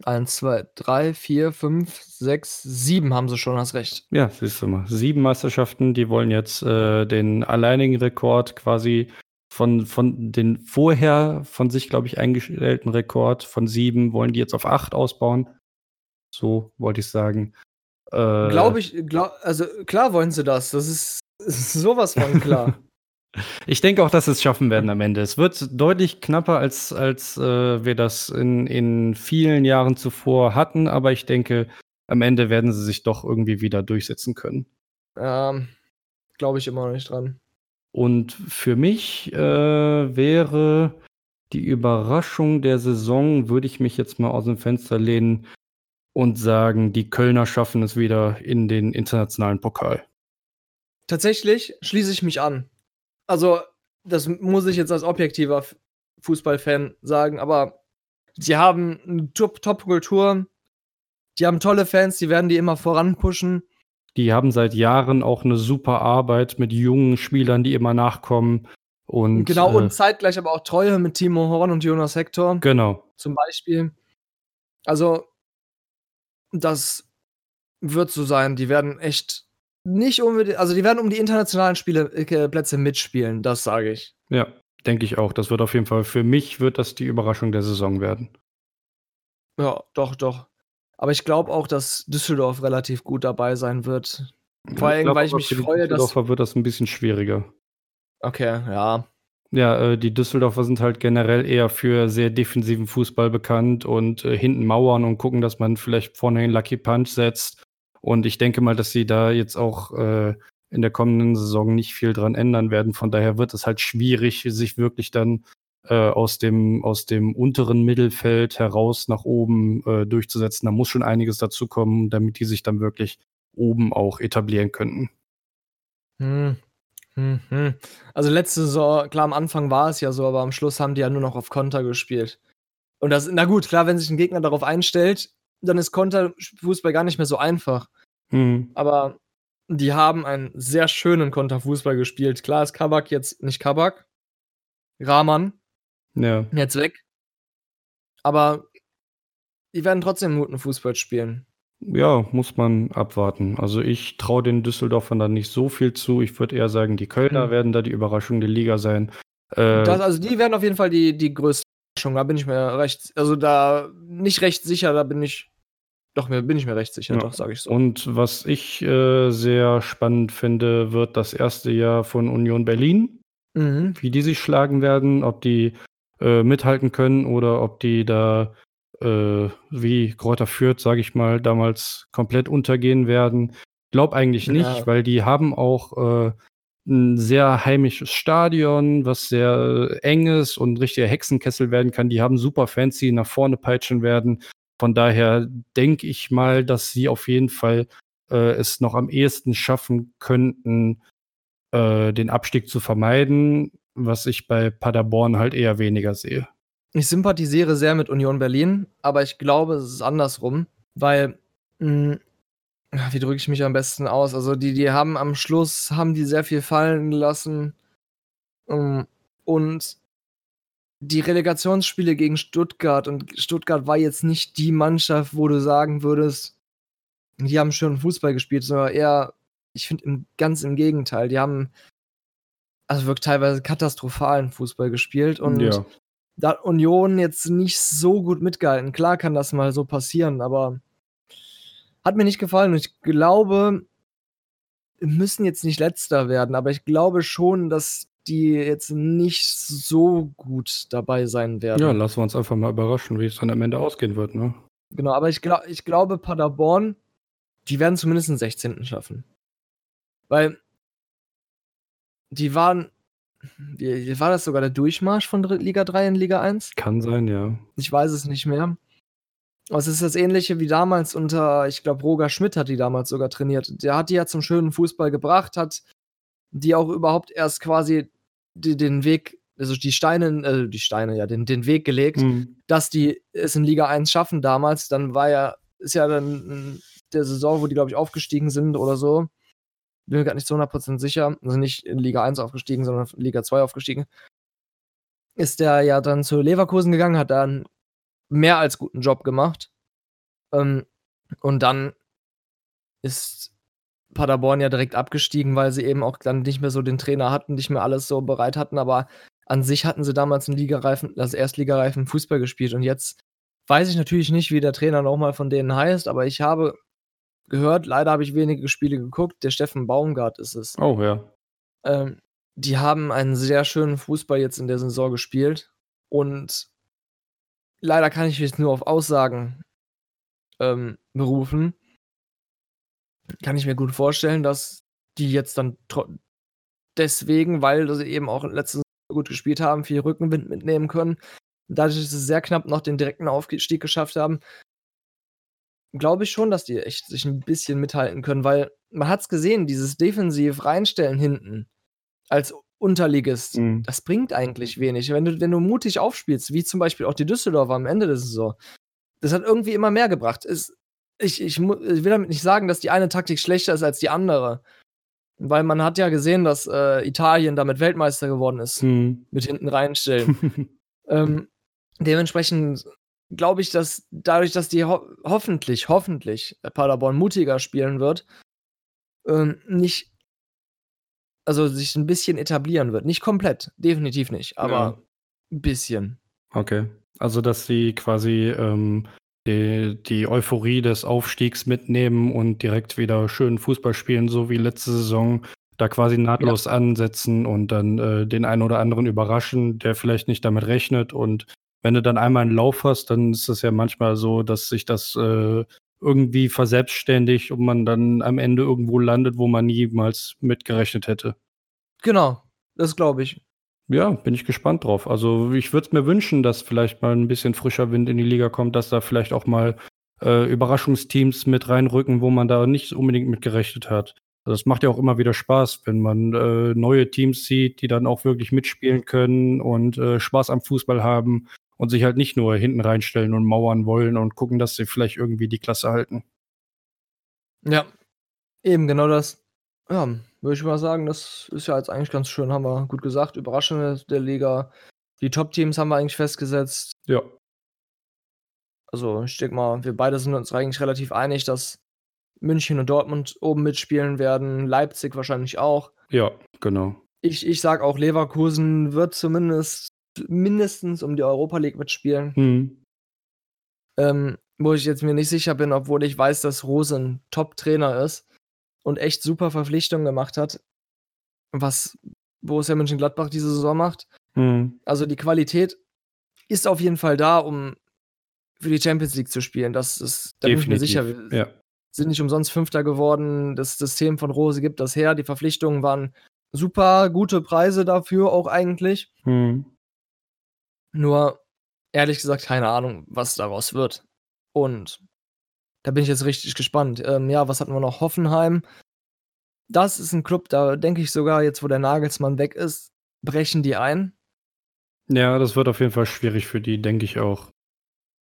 Eins, zwei, drei, vier, fünf, sechs, sieben haben sie schon, hast recht. Ja, siehst du mal. Sieben Meisterschaften, die wollen jetzt äh, den alleinigen Rekord quasi von, von den vorher von sich, glaube ich, eingestellten Rekord von sieben, wollen die jetzt auf acht ausbauen. So wollte ich sagen. Äh, Glaube ich, glaub, also klar wollen sie das. Das ist, ist sowas von klar. Ich denke auch, dass sie es schaffen werden am Ende. Es wird deutlich knapper, als, als äh, wir das in, in vielen Jahren zuvor hatten, aber ich denke, am Ende werden sie sich doch irgendwie wieder durchsetzen können. ähm, Glaube ich immer noch nicht dran. Und für mich äh, wäre die Überraschung der Saison, würde ich mich jetzt mal aus dem Fenster lehnen und sagen, die Kölner schaffen es wieder in den internationalen Pokal. Tatsächlich schließe ich mich an. Also, das muss ich jetzt als objektiver Fußballfan sagen, aber die haben eine Top- Top-Kultur. die haben tolle Fans, die werden die immer voranpushen. Die haben seit Jahren auch eine super Arbeit mit jungen Spielern, die immer nachkommen. Und, genau, äh, und zeitgleich aber auch Treue mit Timo Horn und Jonas Hector. genau. zum Beispiel. Also, das wird so sein. Die werden echt nicht unbedingt, also die werden um die internationalen Spiele, äh, Plätze mitspielen, das sage ich. Ja, denke ich auch. Das wird auf jeden Fall, für mich wird das die Überraschung der Saison werden. Ja, doch, doch. Aber ich glaube auch, dass Düsseldorf relativ gut dabei sein wird. Vor allem, glaub weil ich mich freue, dass- Düsseldorfer wird das ein bisschen schwieriger. Okay, ja. Ja, äh, die Düsseldorfer sind halt generell eher für sehr defensiven Fußball bekannt und äh, hinten mauern und gucken, dass man vielleicht vorne einen Lucky Punch setzt. Und ich denke mal, dass sie da jetzt auch äh, in der kommenden Saison nicht viel dran ändern werden. Von daher wird es halt schwierig, sich wirklich dann äh, aus, dem, aus dem unteren Mittelfeld heraus nach oben äh, durchzusetzen. Da muss schon einiges dazu kommen, damit die sich dann wirklich oben auch etablieren könnten. Hm. Hm, hm. Also letzte Saison, klar, am Anfang war es ja so, aber am Schluss haben die ja nur noch auf Konter gespielt. Und das, na gut, klar, wenn sich ein Gegner darauf einstellt, dann ist Konterfußball gar nicht mehr so einfach. Mhm. Aber die haben einen sehr schönen Konterfußball gespielt. Klar ist Kabak jetzt nicht Kabak. Rahman. Ja. Jetzt weg. Aber die werden trotzdem guten Fußball spielen. Ja, muss man abwarten. Also ich traue den Düsseldorfern da nicht so viel zu. Ich würde eher sagen, die Kölner Hm. werden da die Überraschung der Liga sein. Äh, Das, also die werden auf jeden Fall die, die größte Überraschung. Da bin ich mir recht, also da nicht recht sicher, da bin ich, doch, mir bin ich mir recht sicher, Ja. doch, sage ich so. Und was ich äh, sehr spannend finde, wird das erste Jahr von Union Berlin. Mhm. Wie die sich schlagen werden, ob die äh, mithalten können oder ob die da äh, wie Kräuter Fürth, sage ich mal, damals komplett untergehen werden. Glaub eigentlich nicht, Ja. weil die haben auch äh, ein sehr heimisches Stadion, was sehr eng ist und richtiger Hexenkessel werden kann. Die haben super die nach vorne peitschen werden. Von daher denke ich mal, dass sie auf jeden Fall äh, es noch am ehesten schaffen könnten, äh, den Abstieg zu vermeiden, was ich bei Paderborn halt eher weniger sehe. Ich sympathisiere sehr mit Union Berlin, aber ich glaube, es ist andersrum, weil, mh, wie drücke ich mich am besten aus? Also die, die haben am Schluss, haben die sehr viel fallen lassen ähm, und die Relegationsspiele gegen Stuttgart und Stuttgart war jetzt nicht die Mannschaft, wo du sagen würdest, die haben schön Fußball gespielt, sondern eher, ich finde ganz im Gegenteil, die haben also wirklich teilweise katastrophalen Fußball gespielt und ja, da hat Union jetzt nicht so gut mitgehalten. Klar kann das mal so passieren, aber hat mir nicht gefallen. Und ich glaube, wir müssen jetzt nicht letzter werden, aber ich glaube schon, dass die jetzt nicht so gut dabei sein werden. ja, lassen wir uns einfach mal überraschen, wie es dann am Ende ausgehen wird. Ne? Genau, aber ich, glaub, ich glaube, Paderborn, die werden zumindest den 16. schaffen. Weil die waren, wie, war das sogar der Durchmarsch von Liga 3 in Liga 1? Kann sein, ja. Ich weiß es nicht mehr. Aber es ist das ähnliche wie damals unter, ich glaube, Roger Schmidt hat die damals sogar trainiert. Der hat die ja zum schönen Fußball gebracht, hat die auch überhaupt erst quasi die, den Weg, also die Steine, äh, die Steine, ja, den, den Weg gelegt, Hm. dass die es in Liga 1 schaffen damals. Dann war ja, ist ja dann der Saison, wo die, glaube ich, aufgestiegen sind oder so. Bin mir gerade nicht zu 100% sicher. Also nicht in Liga 1 aufgestiegen, sondern in Liga 2 aufgestiegen. Ist der ja dann zu Leverkusen gegangen, hat dann mehr als guten Job gemacht. Ähm, und dann ist Paderborn ja direkt abgestiegen, weil sie eben auch dann nicht mehr so den Trainer hatten, nicht mehr alles so bereit hatten, aber an sich hatten sie damals einen Ligareifen, also Erstligareifen Fußball gespielt und jetzt weiß ich natürlich nicht, wie der Trainer nochmal von denen heißt, aber ich habe gehört, leider habe ich wenige Spiele geguckt, der Steffen Baumgart ist es. Oh ja. Ähm, die haben einen sehr schönen Fußball jetzt in der Saison gespielt und leider kann ich mich nur auf Aussagen ähm, berufen. Kann ich mir gut vorstellen, dass die jetzt dann deswegen, weil sie eben auch letztes gut gespielt haben, viel Rückenwind mitnehmen können. Dadurch, dass sie sehr knapp noch den direkten Aufstieg geschafft haben, glaube ich schon, dass die echt sich ein bisschen mithalten können, weil man hat es gesehen, dieses defensiv reinstellen hinten als Unterligist, Mhm. das bringt eigentlich wenig. Wenn du, wenn du mutig aufspielst, wie zum Beispiel auch die Düsseldorfer am Ende der Saison, das hat irgendwie immer mehr gebracht. Es, ich, ich, ich will damit nicht sagen, dass die eine Taktik schlechter ist als die andere. Weil man hat ja gesehen, dass äh, Italien damit Weltmeister geworden ist, Hm. mit hinten reinstellen. ähm, dementsprechend glaube ich, dass dadurch, dass die ho hoffentlich, hoffentlich Paderborn mutiger spielen wird, ähm, nicht, also sich ein bisschen etablieren wird. Nicht komplett, definitiv nicht, aber Ja. ein bisschen. Okay. Also, dass sie quasi ähm, die, die Euphorie des Aufstiegs mitnehmen und direkt wieder schön Fußball spielen, so wie letzte Saison, da quasi nahtlos ansetzen und dann äh, den einen oder anderen überraschen, der vielleicht nicht damit rechnet. Und wenn du dann einmal einen Lauf hast, dann ist es ja manchmal so, dass sich das äh, irgendwie verselbstständigt und man dann am Ende irgendwo landet, wo man niemals mitgerechnet hätte. Genau, das glaube ich. Ja, bin ich gespannt drauf. Also ich würde es mir wünschen, dass vielleicht mal ein bisschen frischer Wind in die Liga kommt, dass da vielleicht auch mal äh, Überraschungsteams mit reinrücken, wo man da nicht unbedingt mit gerechnet hat. Also es macht ja auch immer wieder Spaß, wenn man äh, neue Teams sieht, die dann auch wirklich mitspielen können und äh, Spaß am Fußball haben und sich halt nicht nur hinten reinstellen und mauern wollen und gucken, dass sie vielleicht irgendwie die Klasse halten. Ja, eben genau das. Ja, würde ich mal sagen, das ist ja jetzt eigentlich ganz schön, haben wir gut gesagt. Überraschung der Liga. Die Top-Teams haben wir eigentlich festgesetzt. Ja. Also, ich denke mal, wir beide sind uns eigentlich relativ einig, dass München und Dortmund oben mitspielen werden, Leipzig wahrscheinlich auch. Ja, genau. Ich, ich sage auch, Leverkusen wird zumindest mindestens um die Europa League mitspielen. Hm. Ähm, wo ich jetzt mir nicht sicher bin, obwohl ich weiß, dass Rose ein Top-Trainer ist und echt super Verpflichtungen gemacht hat, was Borussia Mönchengladbach diese Saison macht. Hm. Also die Qualität ist auf jeden Fall da, um für die Champions League zu spielen. Das ist, da bin ich mir Definitiv. sicher. Ja. Sind nicht umsonst Fünfter geworden. Das System von Rose gibt das her. Die Verpflichtungen waren super gute Preise dafür auch eigentlich. Hm. Nur, ehrlich gesagt, keine Ahnung, was daraus wird. Und da bin ich jetzt richtig gespannt. Ähm, ja, was hatten wir noch? Hoffenheim. Das ist ein Club, da denke ich sogar, jetzt wo der Nagelsmann weg ist, brechen die ein. Ja, das wird auf jeden Fall schwierig für die, denke ich auch.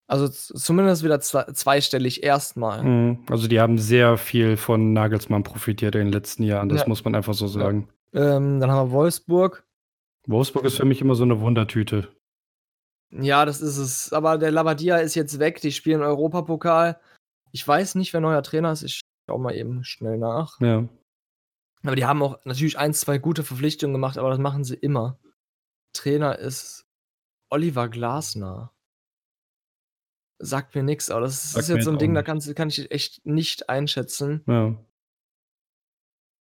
Also zumindest wieder zwe zweistellig erstmal. Hm. Also die haben sehr viel von Nagelsmann profitiert in den letzten Jahren. Das Ja. muss man einfach so sagen. Ähm, dann haben wir Wolfsburg. Wolfsburg ist für mich immer so eine Wundertüte. Ja, das ist es. Aber der Labadia ist jetzt weg. Die spielen Europapokal. Ich weiß nicht, wer neuer Trainer ist. Ich schau mal eben schnell nach. Ja. Aber die haben auch natürlich ein, zwei gute Verpflichtungen gemacht, aber das machen sie immer. Trainer ist Oliver Glasner. Sagt mir nichts, aber das Sagt ist jetzt so ein Ding, da kannst, kann ich echt nicht einschätzen. Ja.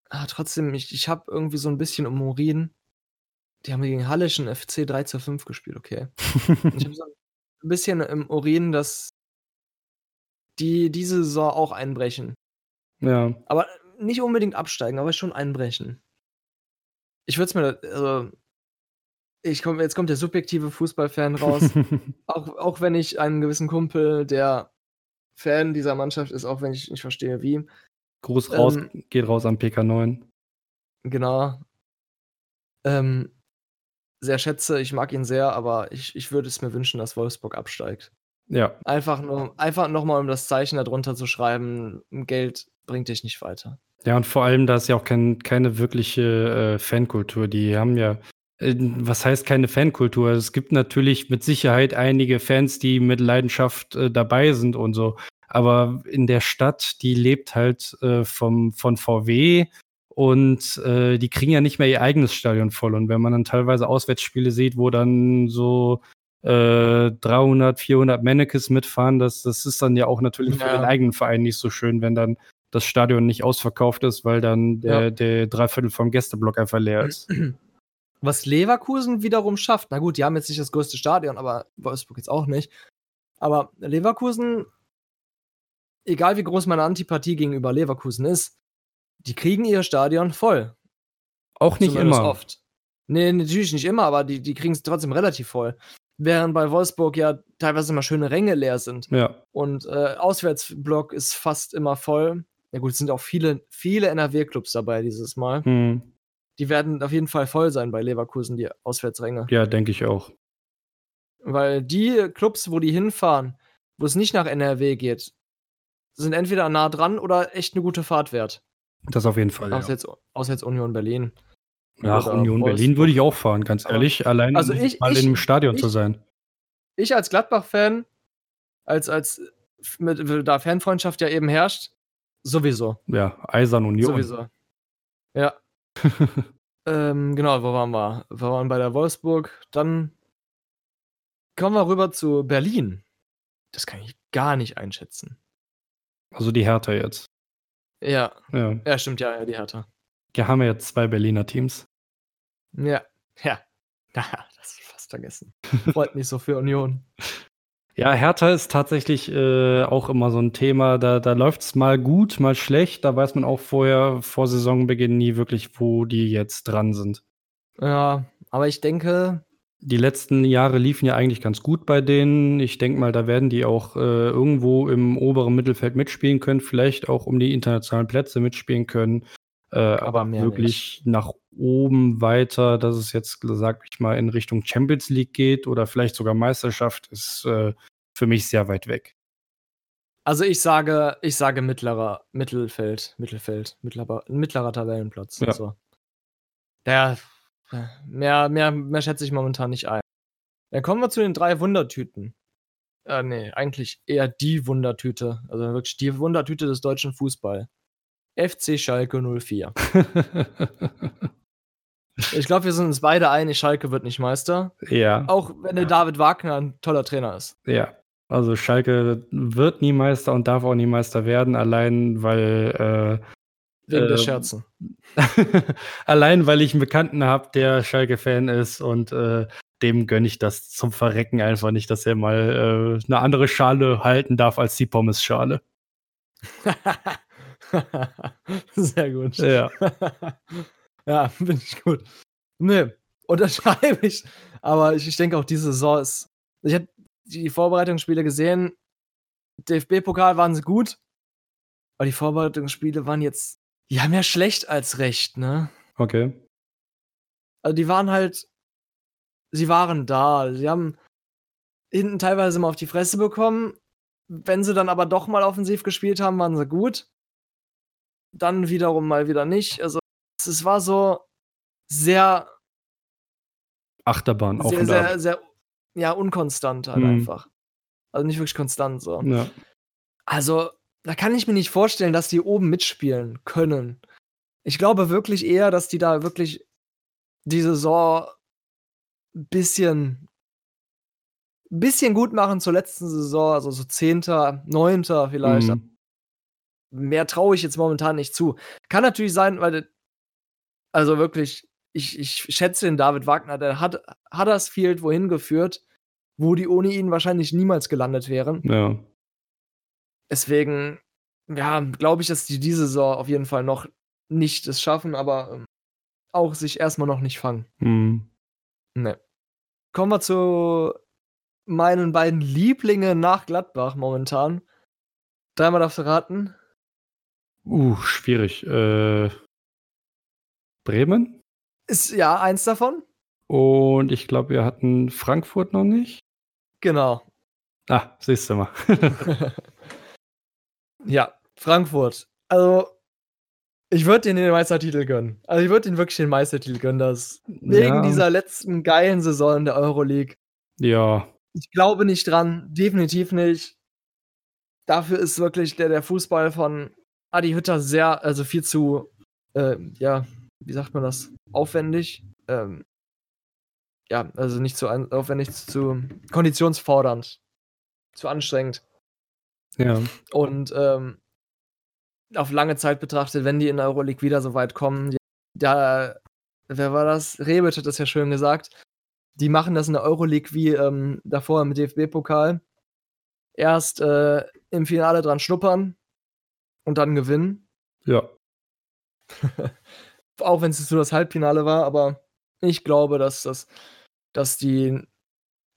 Ah, trotzdem, ich, ich habe irgendwie so ein bisschen um Urin. Die haben gegen Hallischen FC 3 zu 5 gespielt, okay. Ich habe so ein bisschen im Urin, dass die diese Saison auch einbrechen. ja. Aber nicht unbedingt absteigen, aber schon einbrechen. Ich würde es mir, also, ich komm, jetzt kommt der subjektive Fußballfan raus. auch, auch wenn ich einen gewissen Kumpel, der Fan dieser Mannschaft ist, auch wenn ich nicht verstehe, wie. Gruß raus, Ähm, geht raus am PK9. Genau. Ähm, sehr schätze, ich mag ihn sehr, aber ich, ich würde es mir wünschen, dass Wolfsburg absteigt. Ja, Einfach nur, einfach nochmal, um das Zeichen darunter zu schreiben, Geld bringt dich nicht weiter. Ja, und vor allem, da ist ja auch kein, keine wirkliche äh, Fankultur. Die haben ja, was heißt keine Fankultur? Es gibt natürlich mit Sicherheit einige Fans, die mit Leidenschaft äh, dabei sind und so. Aber in der Stadt, die lebt halt äh, vom, von VW und äh, die kriegen ja nicht mehr ihr eigenes Stadion voll. Und wenn man dann teilweise Auswärtsspiele sieht, wo dann so äh, 300, 400 Mannekes mitfahren, das, das ist dann ja auch natürlich für Ja. den eigenen Verein nicht so schön, wenn dann das Stadion nicht ausverkauft ist, weil dann der, Ja. der Dreiviertel vom Gästeblock einfach leer ist. Was Leverkusen wiederum schafft, na gut, die haben jetzt nicht das größte Stadion, aber Wolfsburg jetzt auch nicht. Aber Leverkusen, egal wie groß meine Antipathie gegenüber Leverkusen ist, die kriegen ihr Stadion voll. Auch nicht Zumindest immer. oft. Nee, natürlich nicht immer, aber die, die kriegen es trotzdem relativ voll. Während bei Wolfsburg ja teilweise immer schöne Ränge leer sind. Ja, Und äh, Auswärtsblock ist fast immer voll. Ja gut, es sind auch viele, viele NRW-Clubs dabei dieses Mal. hm. Die werden auf jeden Fall voll sein bei Leverkusen, die Auswärtsränge. ja, denke ich auch. Weil die Clubs, wo die hinfahren, wo es nicht nach NRW geht, sind entweder nah dran oder echt eine gute Fahrt wert. Das auf jeden Fall. Außer, Ja. jetzt Union Berlin. Nach oder Union Wolfsburg. Berlin würde ich auch fahren, ganz ehrlich. Allein Also ich- mal ich- in einem Stadion ich- zu sein. Ich als Gladbach-Fan, als, als mit, da Fanfreundschaft ja eben herrscht, sowieso. Ja, Eisern Union. Sowieso. Ja. Ähm, genau, wo waren wir? Wir waren bei der Wolfsburg. Dann kommen wir rüber zu Berlin. Das kann ich gar nicht einschätzen. Also die Hertha jetzt. Ja, Ja. ja, stimmt, ja, ja, die Hertha. Hier haben wir jetzt zwei Berliner Teams. Ja, ja. Das fast vergessen. Freut mich so für Union. Ja, Hertha ist tatsächlich äh, auch immer so ein Thema. Da, da läuft es mal gut, mal schlecht. Da weiß man auch vorher, vor Saisonbeginn nie wirklich, wo die jetzt dran sind. Ja, aber ich denke, Die letzten Jahre liefen ja eigentlich ganz gut bei denen. Ich denke mal, da werden die auch äh, irgendwo im oberen Mittelfeld mitspielen können, vielleicht auch um die internationalen Plätze mitspielen können. Äh, aber mehr wirklich nach oben weiter, dass es jetzt, sag ich mal, in Richtung Champions League geht oder vielleicht sogar Meisterschaft, ist äh, für mich sehr weit weg. also ich sage, ich sage mittlerer Mittelfeld, Mittelfeld, mittlerer, mittlerer Tabellenplatz. Ja. So. Der, mehr, mehr, mehr schätze ich momentan nicht ein. Dann kommen wir zu den drei Wundertüten. Äh, nee, eigentlich eher die Wundertüte. Also wirklich die Wundertüte des deutschen Fußball. FC Schalke 04. ich glaube, wir sind uns beide einig, Schalke wird nicht Meister. ja, Auch wenn der David Wagner ein toller Trainer ist. ja. Also Schalke wird nie Meister und darf auch nie Meister werden, allein weil äh, Wegen der Ähm, Scherzen. Allein, weil ich einen Bekannten habe, der Schalke-Fan ist und äh, dem gönne ich das zum Verrecken einfach nicht, dass er mal äh, eine andere Schale halten darf als die Pommes-Schale. Sehr gut. Ja. ja, finde ich gut. Nee, unterschreibe ich. Aber ich, ich denke auch, diese Saison ist. Ich habe die Vorbereitungsspiele gesehen. DFB-Pokal waren sie gut. Aber die Vorbereitungsspiele waren jetzt. Ja, mehr schlecht als recht, ne? Okay. Also die waren halt. Sie waren da. Sie haben hinten teilweise mal auf die Fresse bekommen. Wenn sie dann aber doch mal offensiv gespielt haben, waren sie gut. Dann wiederum mal wieder nicht. Also es, war so sehr, Achterbahn, auf sehr, sehr, sehr, ja, unkonstant halt Mhm. einfach. Also nicht wirklich konstant so. Ja. Also, da kann ich mir nicht vorstellen, dass die oben mitspielen können. Ich glaube wirklich eher, dass die da wirklich die Saison ein bisschen, bisschen gut machen zur letzten Saison, also so Zehnter, Neunter vielleicht. Mhm. Mehr traue ich jetzt momentan nicht zu. Kann natürlich sein, weil, also wirklich, ich, ich schätze den David Wagner, der hat Huddersfield wohin geführt, wo die ohne ihn wahrscheinlich niemals gelandet wären. ja. Deswegen, ja, glaube ich, dass die diese Saison auf jeden Fall noch nicht es schaffen, aber ähm, auch sich erstmal noch nicht fangen. Mhm. Ne. Kommen wir zu meinen beiden Lieblingen nach Gladbach momentan. Dreimal darfst du raten. Uh, schwierig. Äh, Bremen? Ist ja eins davon. Und ich glaube, wir hatten Frankfurt noch nicht. Genau. Ah, siehst du mal. Ja, Frankfurt. Also, ich würde den den Meistertitel gönnen. Also, ich würde den wirklich den Meistertitel gönnen. Das wegen Ja. dieser letzten geilen Saison in der Euroleague. ja, Ich glaube nicht dran, definitiv nicht. Dafür ist wirklich der, der Fußball von Adi Hütter sehr, also viel zu, äh, ja, wie sagt man das, aufwendig. Ähm, ja, also nicht zu aufwendig, zu konditionsfordernd, zu anstrengend. ja. Und ähm, auf lange Zeit betrachtet, wenn die in der Euroleague wieder so weit kommen, da, wer war das? Rebic hat das ja schön gesagt. Die machen das in der Euroleague wie ähm, davor im DFB-Pokal. Erst äh, im Finale dran schnuppern und dann gewinnen. Ja. Auch wenn es nur das Halbfinale war, aber ich glaube, dass, das, dass die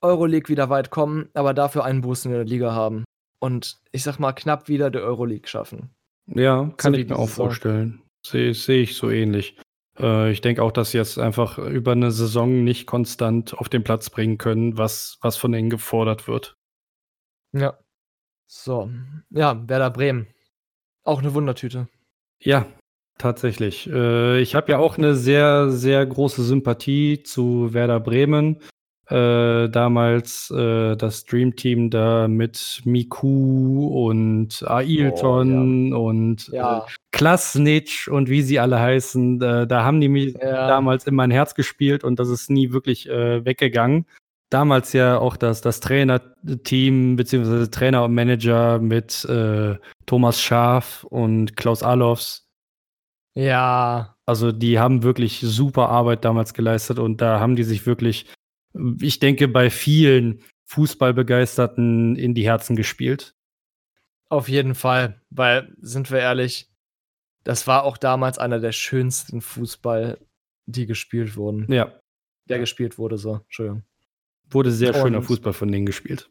Euroleague wieder weit kommen, aber dafür einen Boost in der Liga haben. Und ich sag mal, knapp wieder die Euroleague schaffen. Ja, kann So ich mir auch vorstellen. Sehe seh ich so ähnlich. Äh, ich denke auch, dass sie jetzt einfach über eine Saison nicht konstant auf den Platz bringen können, was, was von ihnen gefordert wird. Ja. So. Ja, Werder Bremen. Auch eine Wundertüte. Ja, tatsächlich. Äh, ich habe ja auch eine sehr, sehr große Sympathie zu Werder Bremen. Äh, damals äh, das Dream Team da mit Miku und Ailton und Ja. Äh, Klasnic und wie sie alle heißen. Äh, da haben die mich Ja. damals in mein Herz gespielt und das ist nie wirklich äh, weggegangen. Damals ja auch das, das Trainerteam beziehungsweise Trainer und Manager mit äh, Thomas Schaaf und Klaus Alofs. Ja. Also die haben wirklich super Arbeit damals geleistet und da haben die sich wirklich, ich denke, bei vielen Fußballbegeisterten in die Herzen gespielt. Auf jeden Fall. Weil, sind wir ehrlich, das war auch damals einer der schönsten Fußball, die gespielt wurden. Ja, Der gespielt wurde, so. Entschuldigung. Wurde sehr schöner Und- Fußball von denen gespielt.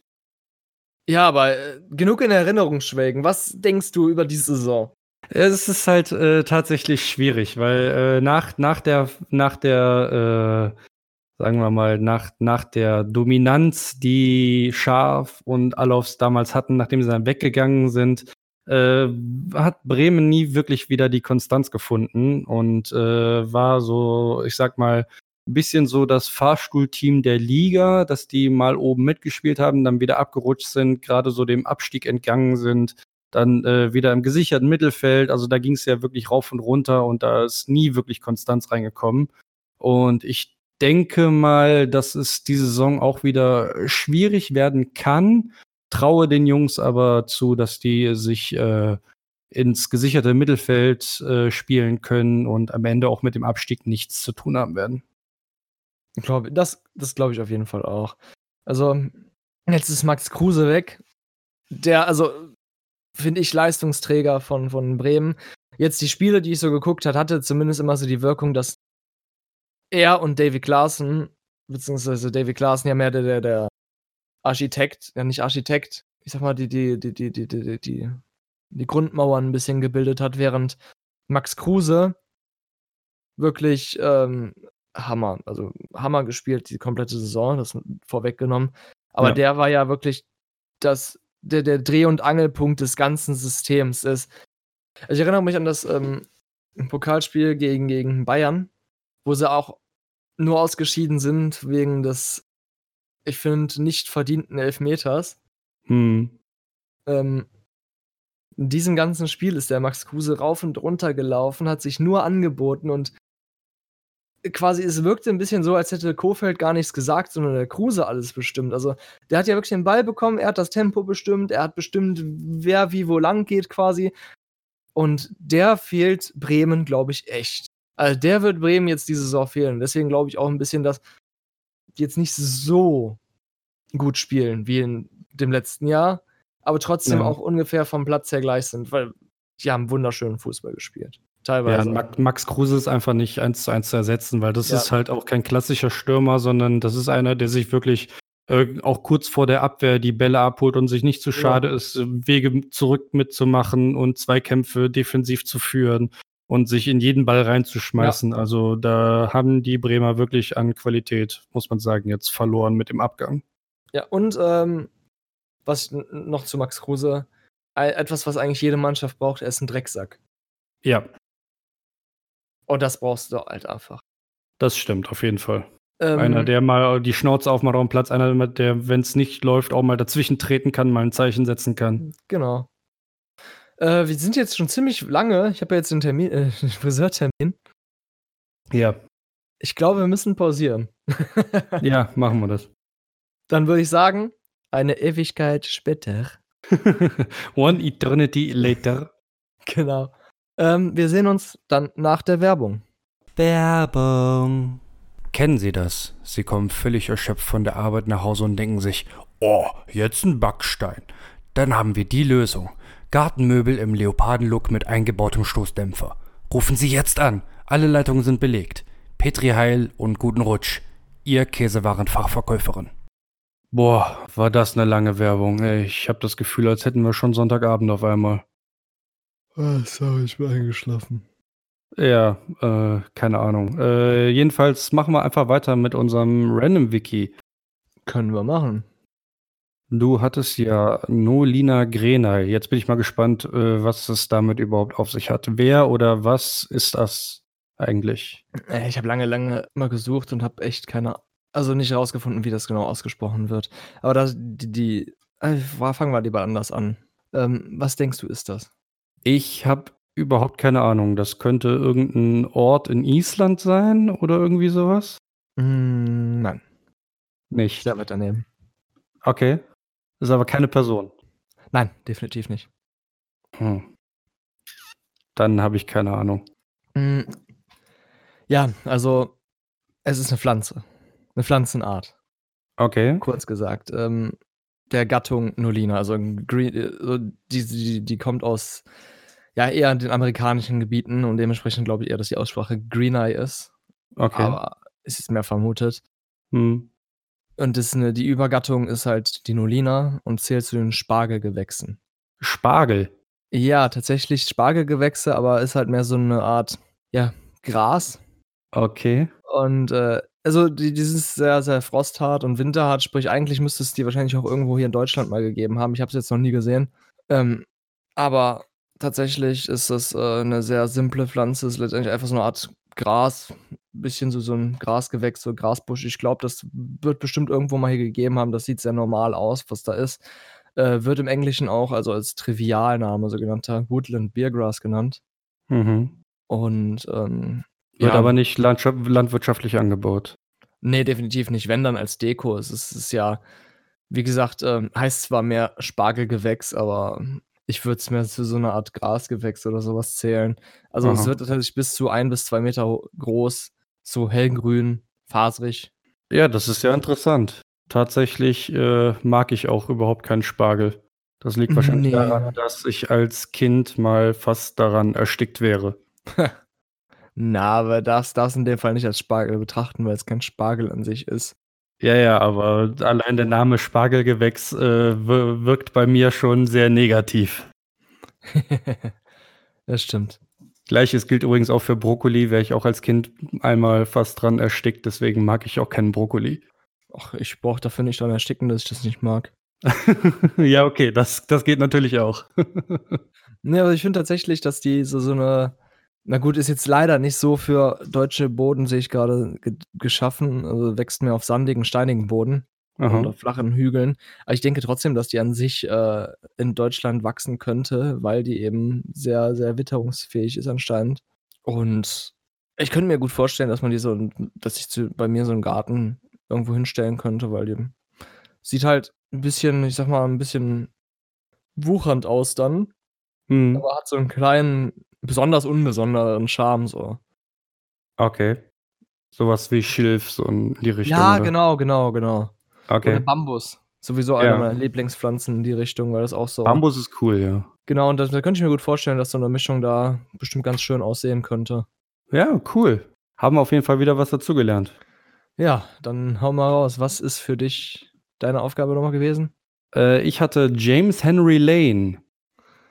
Ja, aber äh, genug in Erinnerung schwelgen. Was denkst du über diese Saison? Es ist halt äh, tatsächlich schwierig, weil äh, nach, nach der, nach der, äh, sagen wir mal, nach, nach der Dominanz, die Scharf und Alofs damals hatten, nachdem sie dann weggegangen sind, äh, hat Bremen nie wirklich wieder die Konstanz gefunden und äh, war so, ich sag mal, ein bisschen so das Fahrstuhlteam der Liga, dass die mal oben mitgespielt haben, dann wieder abgerutscht sind, gerade so dem Abstieg entgangen sind, dann äh, wieder im gesicherten Mittelfeld. Also da ging es ja wirklich rauf und runter und da ist nie wirklich Konstanz reingekommen. Und ich denke mal, dass es diese Saison auch wieder schwierig werden kann. Traue den Jungs aber zu, dass die sich äh, ins gesicherte Mittelfeld äh, spielen können und am Ende auch mit dem Abstieg nichts zu tun haben werden. Glaub, das das glaube ich auf jeden Fall auch. Also, jetzt ist Max Kruse weg. Der, also, finde ich, Leistungsträger von, von Bremen. Jetzt die Spiele, die ich so geguckt habe, hatte zumindest immer so die Wirkung, dass er und David Klaassen, beziehungsweise David Klaassen ja mehr der, der, der Architekt, ja nicht Architekt, ich sag mal, die, die, die, die, die, die, die, die Grundmauern ein bisschen gebildet hat, während Max Kruse wirklich ähm, Hammer, also Hammer gespielt, die komplette Saison, das vorweggenommen. Aber ja. der war ja wirklich das, der, der Dreh- und Angelpunkt des ganzen Systems ist. Also ich erinnere mich an das ähm, Pokalspiel gegen, gegen Bayern, wo sie auch nur ausgeschieden sind wegen des, ich finde, nicht verdienten Elfmeters. Hm. Ähm, in diesem ganzen Spiel ist der Max Kruse rauf und runter gelaufen, hat sich nur angeboten und quasi, es wirkte ein bisschen so, als hätte Kofeld gar nichts gesagt, sondern der Kruse alles bestimmt. Also, der hat ja wirklich den Ball bekommen, er hat das Tempo bestimmt, er hat bestimmt, wer wie wo lang geht quasi. Und der fehlt Bremen, glaube ich, echt. Also, der wird Bremen jetzt diese Saison fehlen. Deswegen glaube ich auch ein bisschen, dass die jetzt nicht so gut spielen wie in dem letzten Jahr, aber trotzdem ja. auch ungefähr vom Platz her gleich sind, weil die haben wunderschönen Fußball gespielt teilweise. Ja, Max Kruse ist einfach nicht eins zu eins zu ersetzen, weil das ja. ist halt auch kein klassischer Stürmer, sondern das ist einer, der sich wirklich äh, auch kurz vor der Abwehr die Bälle abholt und sich nicht zu schade ja. ist, Wege zurück mitzumachen und Zweikämpfe defensiv zu führen und sich in jeden Ball reinzuschmeißen. Ja. Also da haben die Bremer wirklich an Qualität, muss man sagen, jetzt verloren mit dem Abgang. Ja, und ähm, was noch zu Max Kruse, etwas, was eigentlich jede Mannschaft braucht, er ist ein Drecksack. Ja, und das brauchst du halt einfach. Das stimmt, auf jeden Fall. Ähm, einer, der mal die Schnauze aufmacht auf dem Platz, einer, der, wenn es nicht läuft, auch mal dazwischen treten kann, mal ein Zeichen setzen kann. Genau. Äh, wir sind jetzt schon ziemlich lange. Ich habe ja jetzt einen Termin, äh, einen Friseurtermin. Ja. Ich glaube, wir müssen pausieren. ja, machen wir das. Dann würde ich sagen, eine Ewigkeit später. One eternity later. Genau. Ähm, wir sehen uns dann nach der Werbung. Werbung. Kennen Sie das? Sie kommen völlig erschöpft von der Arbeit nach Hause und denken sich, oh, jetzt ein Backstein. Dann haben wir die Lösung. Gartenmöbel im Leopardenlook mit eingebautem Stoßdämpfer. Rufen Sie jetzt an. Alle Leitungen sind belegt. Petri Heil und guten Rutsch. Ihr Käsewarenfachverkäuferin. Boah, war das eine lange Werbung. Ey, ich habe das Gefühl, als hätten wir schon Sonntagabend auf einmal. Ah, sorry, ich bin eingeschlafen. Ja, äh, keine Ahnung. Äh, jedenfalls machen wir einfach weiter mit unserem Random Wiki. Können wir machen. Du hattest ja Nolina Grenay. Jetzt bin ich mal gespannt, äh, was es damit überhaupt auf sich hat. Wer oder was ist das eigentlich? Äh, ich habe lange, lange mal gesucht und habe echt keine, also nicht herausgefunden, wie das genau ausgesprochen wird. Aber das, die, die äh, fangen wir lieber anders an. Ähm, was denkst du, ist das? Ich habe überhaupt keine Ahnung. Das könnte irgendein Ort in Island sein oder irgendwie sowas? Mm, nein. Nicht. Sehr weit daneben. Okay. Das ist aber keine Person. Nein, definitiv nicht. Hm. Dann habe ich keine Ahnung. Mm, ja, also es ist eine Pflanze. Eine Pflanzenart. Okay. Kurz gesagt. Ähm, der Gattung Nolina. Also Green, äh, die, die, die kommt aus ja, eher in den amerikanischen Gebieten und dementsprechend glaube ich eher, dass die Aussprache Green Eye ist. Okay. Aber es ist mehr vermutet. Hm. Und das eine, die Übergattung ist halt die Nolina und zählt zu den Spargelgewächsen. Spargel? Ja, tatsächlich Spargelgewächse, aber ist halt mehr so eine Art, ja, Gras. Okay. Und äh, also die, die sind sehr, sehr frosthart und winterhart, sprich eigentlich müsste es die wahrscheinlich auch irgendwo hier in Deutschland mal gegeben haben. Ich habe es jetzt noch nie gesehen. Ähm, aber tatsächlich ist das äh, 'ne sehr simple Pflanze, ist letztendlich einfach so eine Art Gras, bisschen so, so ein Grasgewächs, so Grasbusch. Ich glaube, das wird bestimmt irgendwo mal hier gegeben haben. Das sieht sehr normal aus, was da ist. Äh, wird im Englischen auch also als Trivialname, sogenannter Woodland Beergrass genannt. Mhm. Und ähm, Wird ja, aber nicht landwirtschaftlich angebaut. nee, definitiv nicht. Wenn dann als Deko. Es ist, es ist ja, wie gesagt, ähm, heißt zwar mehr Spargelgewächs, aber ich würde es mehr zu so einer Art Grasgewächs oder sowas zählen. Also es Aha. wird tatsächlich bis zu ein bis zwei Meter groß, so hellgrün, faserig. Ja, das ist ja interessant. Tatsächlich äh, mag ich auch überhaupt keinen Spargel. Das liegt wahrscheinlich Nee. daran, dass ich als Kind mal fast daran erstickt wäre. Na, aber das das in dem Fall nicht als Spargel betrachten, weil es kein Spargel an sich ist. Ja, ja, aber allein der Name Spargelgewächs äh, wir- wirkt bei mir schon sehr negativ. das stimmt. Gleiches gilt übrigens auch für Brokkoli, wäre ich auch als Kind einmal fast dran erstickt, deswegen mag ich auch keinen Brokkoli. Ach, ich brauche dafür nicht dran ersticken, dass ich das nicht mag. ja, okay, das, das geht natürlich auch. Ne, aber ich finde tatsächlich, dass die so, so eine. Na gut, ist jetzt leider nicht so für deutsche Boden, sehe ich gerade, ge geschaffen. Also wächst mehr auf sandigen, steinigen Boden Aha. oder flachen Hügeln. Aber ich denke trotzdem, dass die an sich äh, in Deutschland wachsen könnte, weil die eben sehr, sehr witterungsfähig ist anscheinend. Und ich könnte mir gut vorstellen, dass man die so, dass ich zu, bei mir so einen Garten irgendwo hinstellen könnte, weil die sieht halt ein bisschen, ich sag mal, ein bisschen wuchernd aus dann. Hm, Aber hat so einen kleinen, besonders unbesonderen Charme so. okay. Sowas wie Schilf, so in die Richtung. Ja, oder? genau, genau, genau. Oder Okay. Bambus. Sowieso eine Ja. meiner Lieblingspflanzen in die Richtung, weil das auch so. Bambus ist cool, ja. Genau, und das, da könnte ich mir gut vorstellen, dass so eine Mischung da bestimmt ganz schön aussehen könnte. Ja, cool. Haben wir auf jeden Fall wieder was dazugelernt. Ja, dann hau mal raus. Was ist für dich deine Aufgabe nochmal gewesen? Äh, ich hatte James Henry Lane.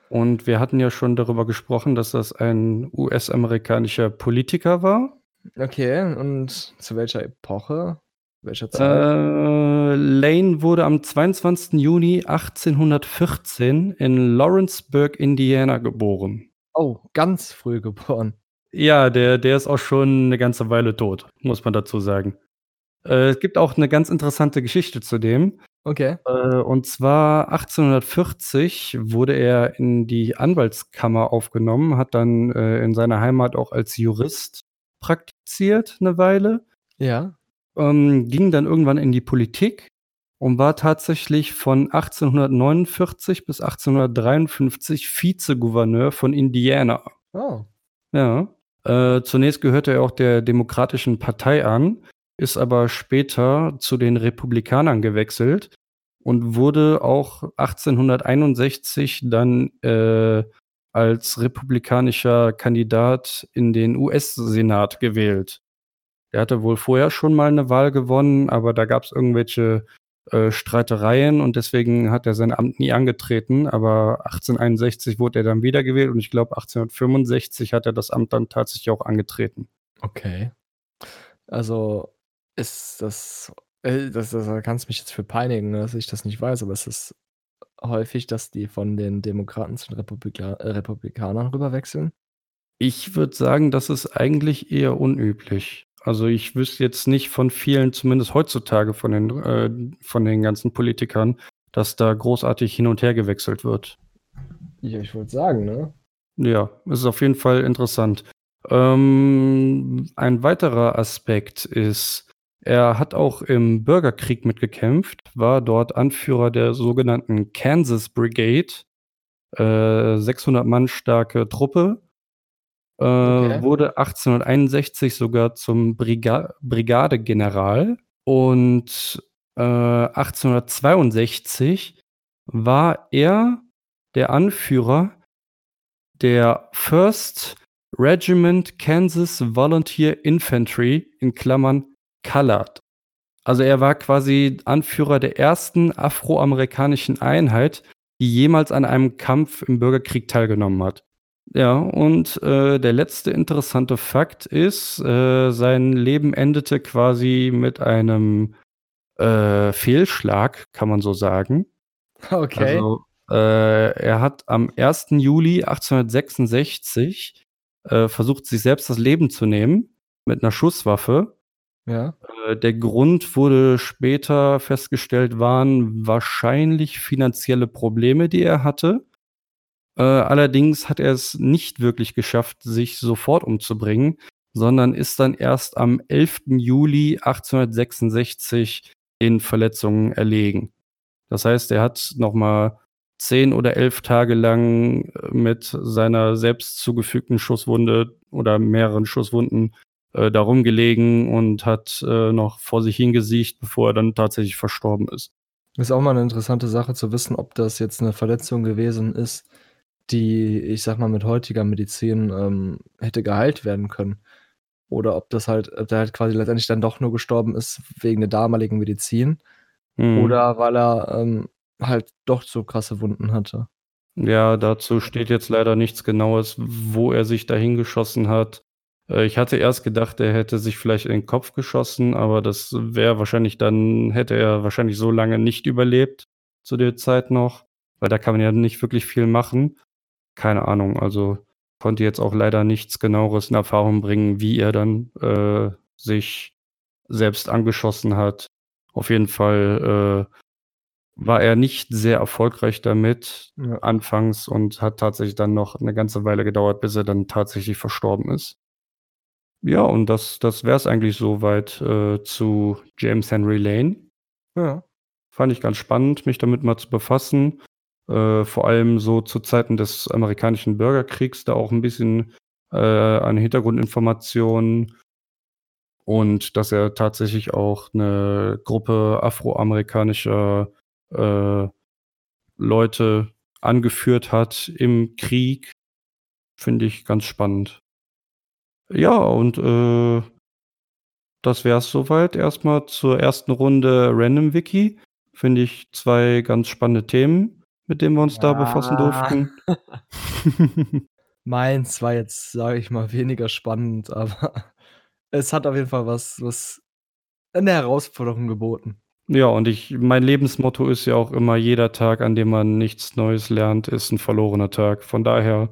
Und wir hatten ja schon darüber gesprochen, dass das ein US-amerikanischer Politiker war. Okay, und zu welcher Epoche? Welcher Äh, Zeit? Lane wurde am 22. Juni 1814 in Lawrenceburg, Indiana geboren. oh, ganz früh geboren. Ja, der, der ist auch schon eine ganze Weile tot, muss man dazu sagen. Äh, es gibt auch eine ganz interessante Geschichte zu dem. Okay. Äh, und zwar 1840 wurde er in die Anwaltskammer aufgenommen, hat dann äh, in seiner Heimat auch als Jurist praktiziert eine Weile, Ja. ähm, ging dann irgendwann in die Politik und war tatsächlich von 1849 bis 1853 Vizegouverneur von Indiana. Oh. Ja. Äh, zunächst gehörte er auch der Demokratischen Partei an, ist aber später zu den Republikanern gewechselt und wurde auch 1861 dann äh, als republikanischer Kandidat in den US-Senat gewählt. Er hatte wohl vorher schon mal eine Wahl gewonnen, aber da gab es irgendwelche äh, Streitereien und deswegen hat er sein Amt nie angetreten. Aber 1861 wurde er dann wiedergewählt und ich glaube 1865 hat er das Amt dann tatsächlich auch angetreten. Okay. Also ist das, äh, das, das da kannst du mich jetzt für peinigen, ne, dass ich das nicht weiß, aber es ist häufig, dass die von den Demokraten zu den Republika äh, Republikanern rüberwechseln. Ich würde sagen, das ist eigentlich eher unüblich. Also ich wüsste jetzt nicht von vielen, zumindest heutzutage von den, äh, von den ganzen Politikern, dass da großartig hin und her gewechselt wird. Ja, ich wollte sagen, ne? Ja, es ist auf jeden Fall interessant. Ähm, ein weiterer Aspekt ist, er hat auch im Bürgerkrieg mitgekämpft, war dort Anführer der sogenannten Kansas Brigade, äh, 600 Mann starke Truppe, äh, Okay. wurde 1861 sogar zum Briga Brigadegeneral und äh, 1862 war er der Anführer der First Regiment Kansas Volunteer Infantry in Klammern Colored. Also er war quasi Anführer der ersten afroamerikanischen Einheit, die jemals an einem Kampf im Bürgerkrieg teilgenommen hat. Ja, und äh, der letzte interessante Fakt ist, äh, sein Leben endete quasi mit einem äh, Fehlschlag, kann man so sagen. Okay. Also, äh, er hat am 1. Juli 1866 äh, versucht, sich selbst das Leben zu nehmen. mit einer Schusswaffe. Ja. Äh, der Grund wurde später festgestellt, waren wahrscheinlich finanzielle Probleme, die er hatte. Äh, allerdings hat er es nicht wirklich geschafft, sich sofort umzubringen, sondern ist dann erst am 11. Juli 1866 den Verletzungen erlegen. Das heißt, er hat noch mal zehn oder elf Tage lang mit seiner selbst zugefügten Schusswunde oder mehreren Schusswunden äh, darum gelegen und hat äh, noch vor sich hingesiecht, bevor er dann tatsächlich verstorben ist. Ist auch mal eine interessante Sache zu wissen, ob das jetzt eine Verletzung gewesen ist, die, ich sag mal, mit heutiger Medizin ähm, hätte geheilt werden können. Oder ob das halt, ob der halt quasi letztendlich dann doch nur gestorben ist wegen der damaligen Medizin. Mhm. Oder weil er ähm, halt doch so krasse Wunden hatte. Ja, dazu steht jetzt leider nichts Genaues, wo er sich dahin geschossen hat. Äh, ich hatte erst gedacht, er hätte sich vielleicht in den Kopf geschossen, aber das wäre wahrscheinlich dann hätte er wahrscheinlich so lange nicht überlebt zu der Zeit noch, weil da kann man ja nicht wirklich viel machen. Keine Ahnung, also konnte jetzt auch leider nichts Genaueres in Erfahrung bringen, wie er dann äh, sich selbst angeschossen hat. Auf jeden Fall äh, war er nicht sehr erfolgreich damit Ja. anfangs und hat tatsächlich dann noch eine ganze Weile gedauert, bis er dann tatsächlich verstorben ist. Ja, und das, das wäre es eigentlich soweit äh, zu James Henry Lane. Ja. Fand ich ganz spannend, mich damit mal zu befassen. Äh, vor allem so zu Zeiten des amerikanischen Bürgerkriegs, da auch ein bisschen äh, an Hintergrundinformationen und dass er tatsächlich auch eine Gruppe afroamerikanischer äh, Leute angeführt hat im Krieg, finde ich ganz spannend. Ja, und äh, das wäre es soweit erstmal zur ersten Runde Random Wiki. Finde ich zwei ganz spannende Themen, mit denen wir uns da befassen Ja. durften. Meins war jetzt, sage ich mal, weniger spannend, aber es hat auf jeden Fall was, was eine Herausforderung geboten. ja, und ich, mein Lebensmotto ist ja auch immer, jeder Tag, an dem man nichts Neues lernt, ist ein verlorener Tag. Von daher,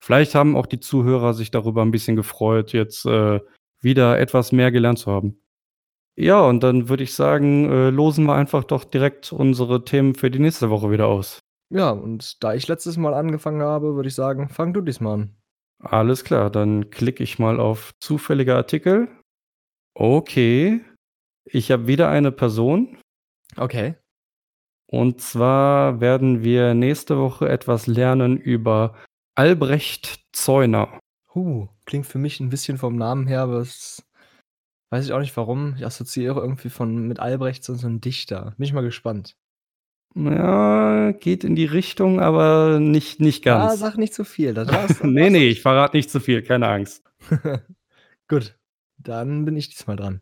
vielleicht haben auch die Zuhörer sich darüber ein bisschen gefreut, jetzt äh, wieder etwas mehr gelernt zu haben. Ja, und dann würde ich sagen, äh, losen wir einfach doch direkt unsere Themen für die nächste Woche wieder aus. Ja, und da ich letztes Mal angefangen habe, würde ich sagen, fang du diesmal an. Alles klar, dann klicke ich mal auf zufällige Artikel. Okay, ich habe wieder eine Person. Okay. Und zwar werden wir nächste Woche etwas lernen über Albrecht Zeuner. Huh, klingt für mich ein bisschen vom Namen her, aber es weiß ich auch nicht warum. Ich assoziiere irgendwie von mit Albrecht so so 'n Dichter. Bin ich mal gespannt. Ja, geht in die Richtung, aber nicht, nicht Ah, ganz. sag nicht zu viel. Da darfst nee, nee, ich verrate nicht zu viel, keine Angst. Gut, dann bin ich diesmal dran.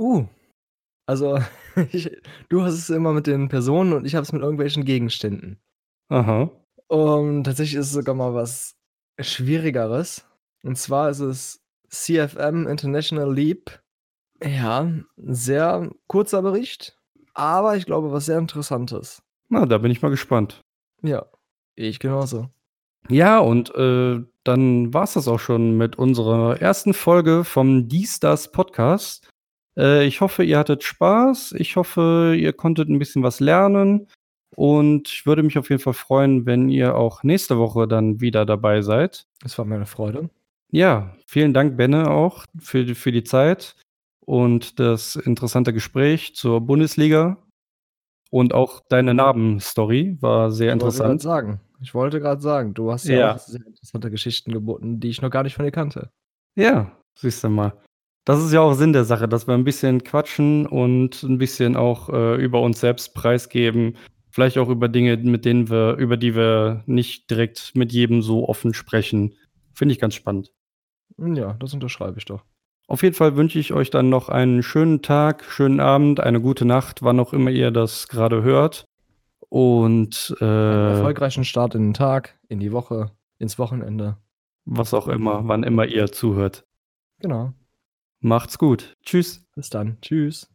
Uh, also ich du hast es immer mit den Personen und ich habe es mit irgendwelchen Gegenständen. Aha. Und tatsächlich ist es sogar mal was Schwierigeres. Und zwar ist es CFM International Leap. Ja, sehr kurzer Bericht, aber ich glaube, was sehr Interessantes. Na, da bin ich mal gespannt. Ja, ich genauso. Ja, und äh, dann war es das auch schon mit unserer ersten Folge vom Dies, das Podcast. Äh, ich hoffe, ihr hattet Spaß. Ich hoffe, ihr konntet ein bisschen was lernen. Und ich würde mich auf jeden Fall freuen, wenn ihr auch nächste Woche dann wieder dabei seid. Es war mir 'ne Freude. Ja, vielen Dank, Benne, auch für, die- für die Zeit und das interessante Gespräch zur Bundesliga. Und auch deine Narben-Story war sehr Ich wollte interessant. sagen ich wollte grad sagen, du hast ja Ja. auch sehr interessante Geschichten geboten, die ich noch gar nicht von dir kannte. Ja, siehst du mal. Das ist ja auch Sinn der Sache, dass wir ein bisschen quatschen und ein bisschen auch äh, über uns selbst preisgeben. Vielleicht auch über Dinge, mit denen wir, über die wir nicht direkt mit jedem so offen sprechen. Finde ich ganz spannend. Hm, ja, das unterschreibe ich doch. Auf jeden Fall wünsche ich euch dann noch einen schönen Tag, schönen Abend, eine gute Nacht, wann auch immer ihr das gerade hört. Und Einen äh, erfolgreichen Start in den Tag, in die Woche, ins Wochenende. was auch immer, wann immer ihr zuhört. Genau. Macht's gut. Tschüss. Bis dann. Tschüss.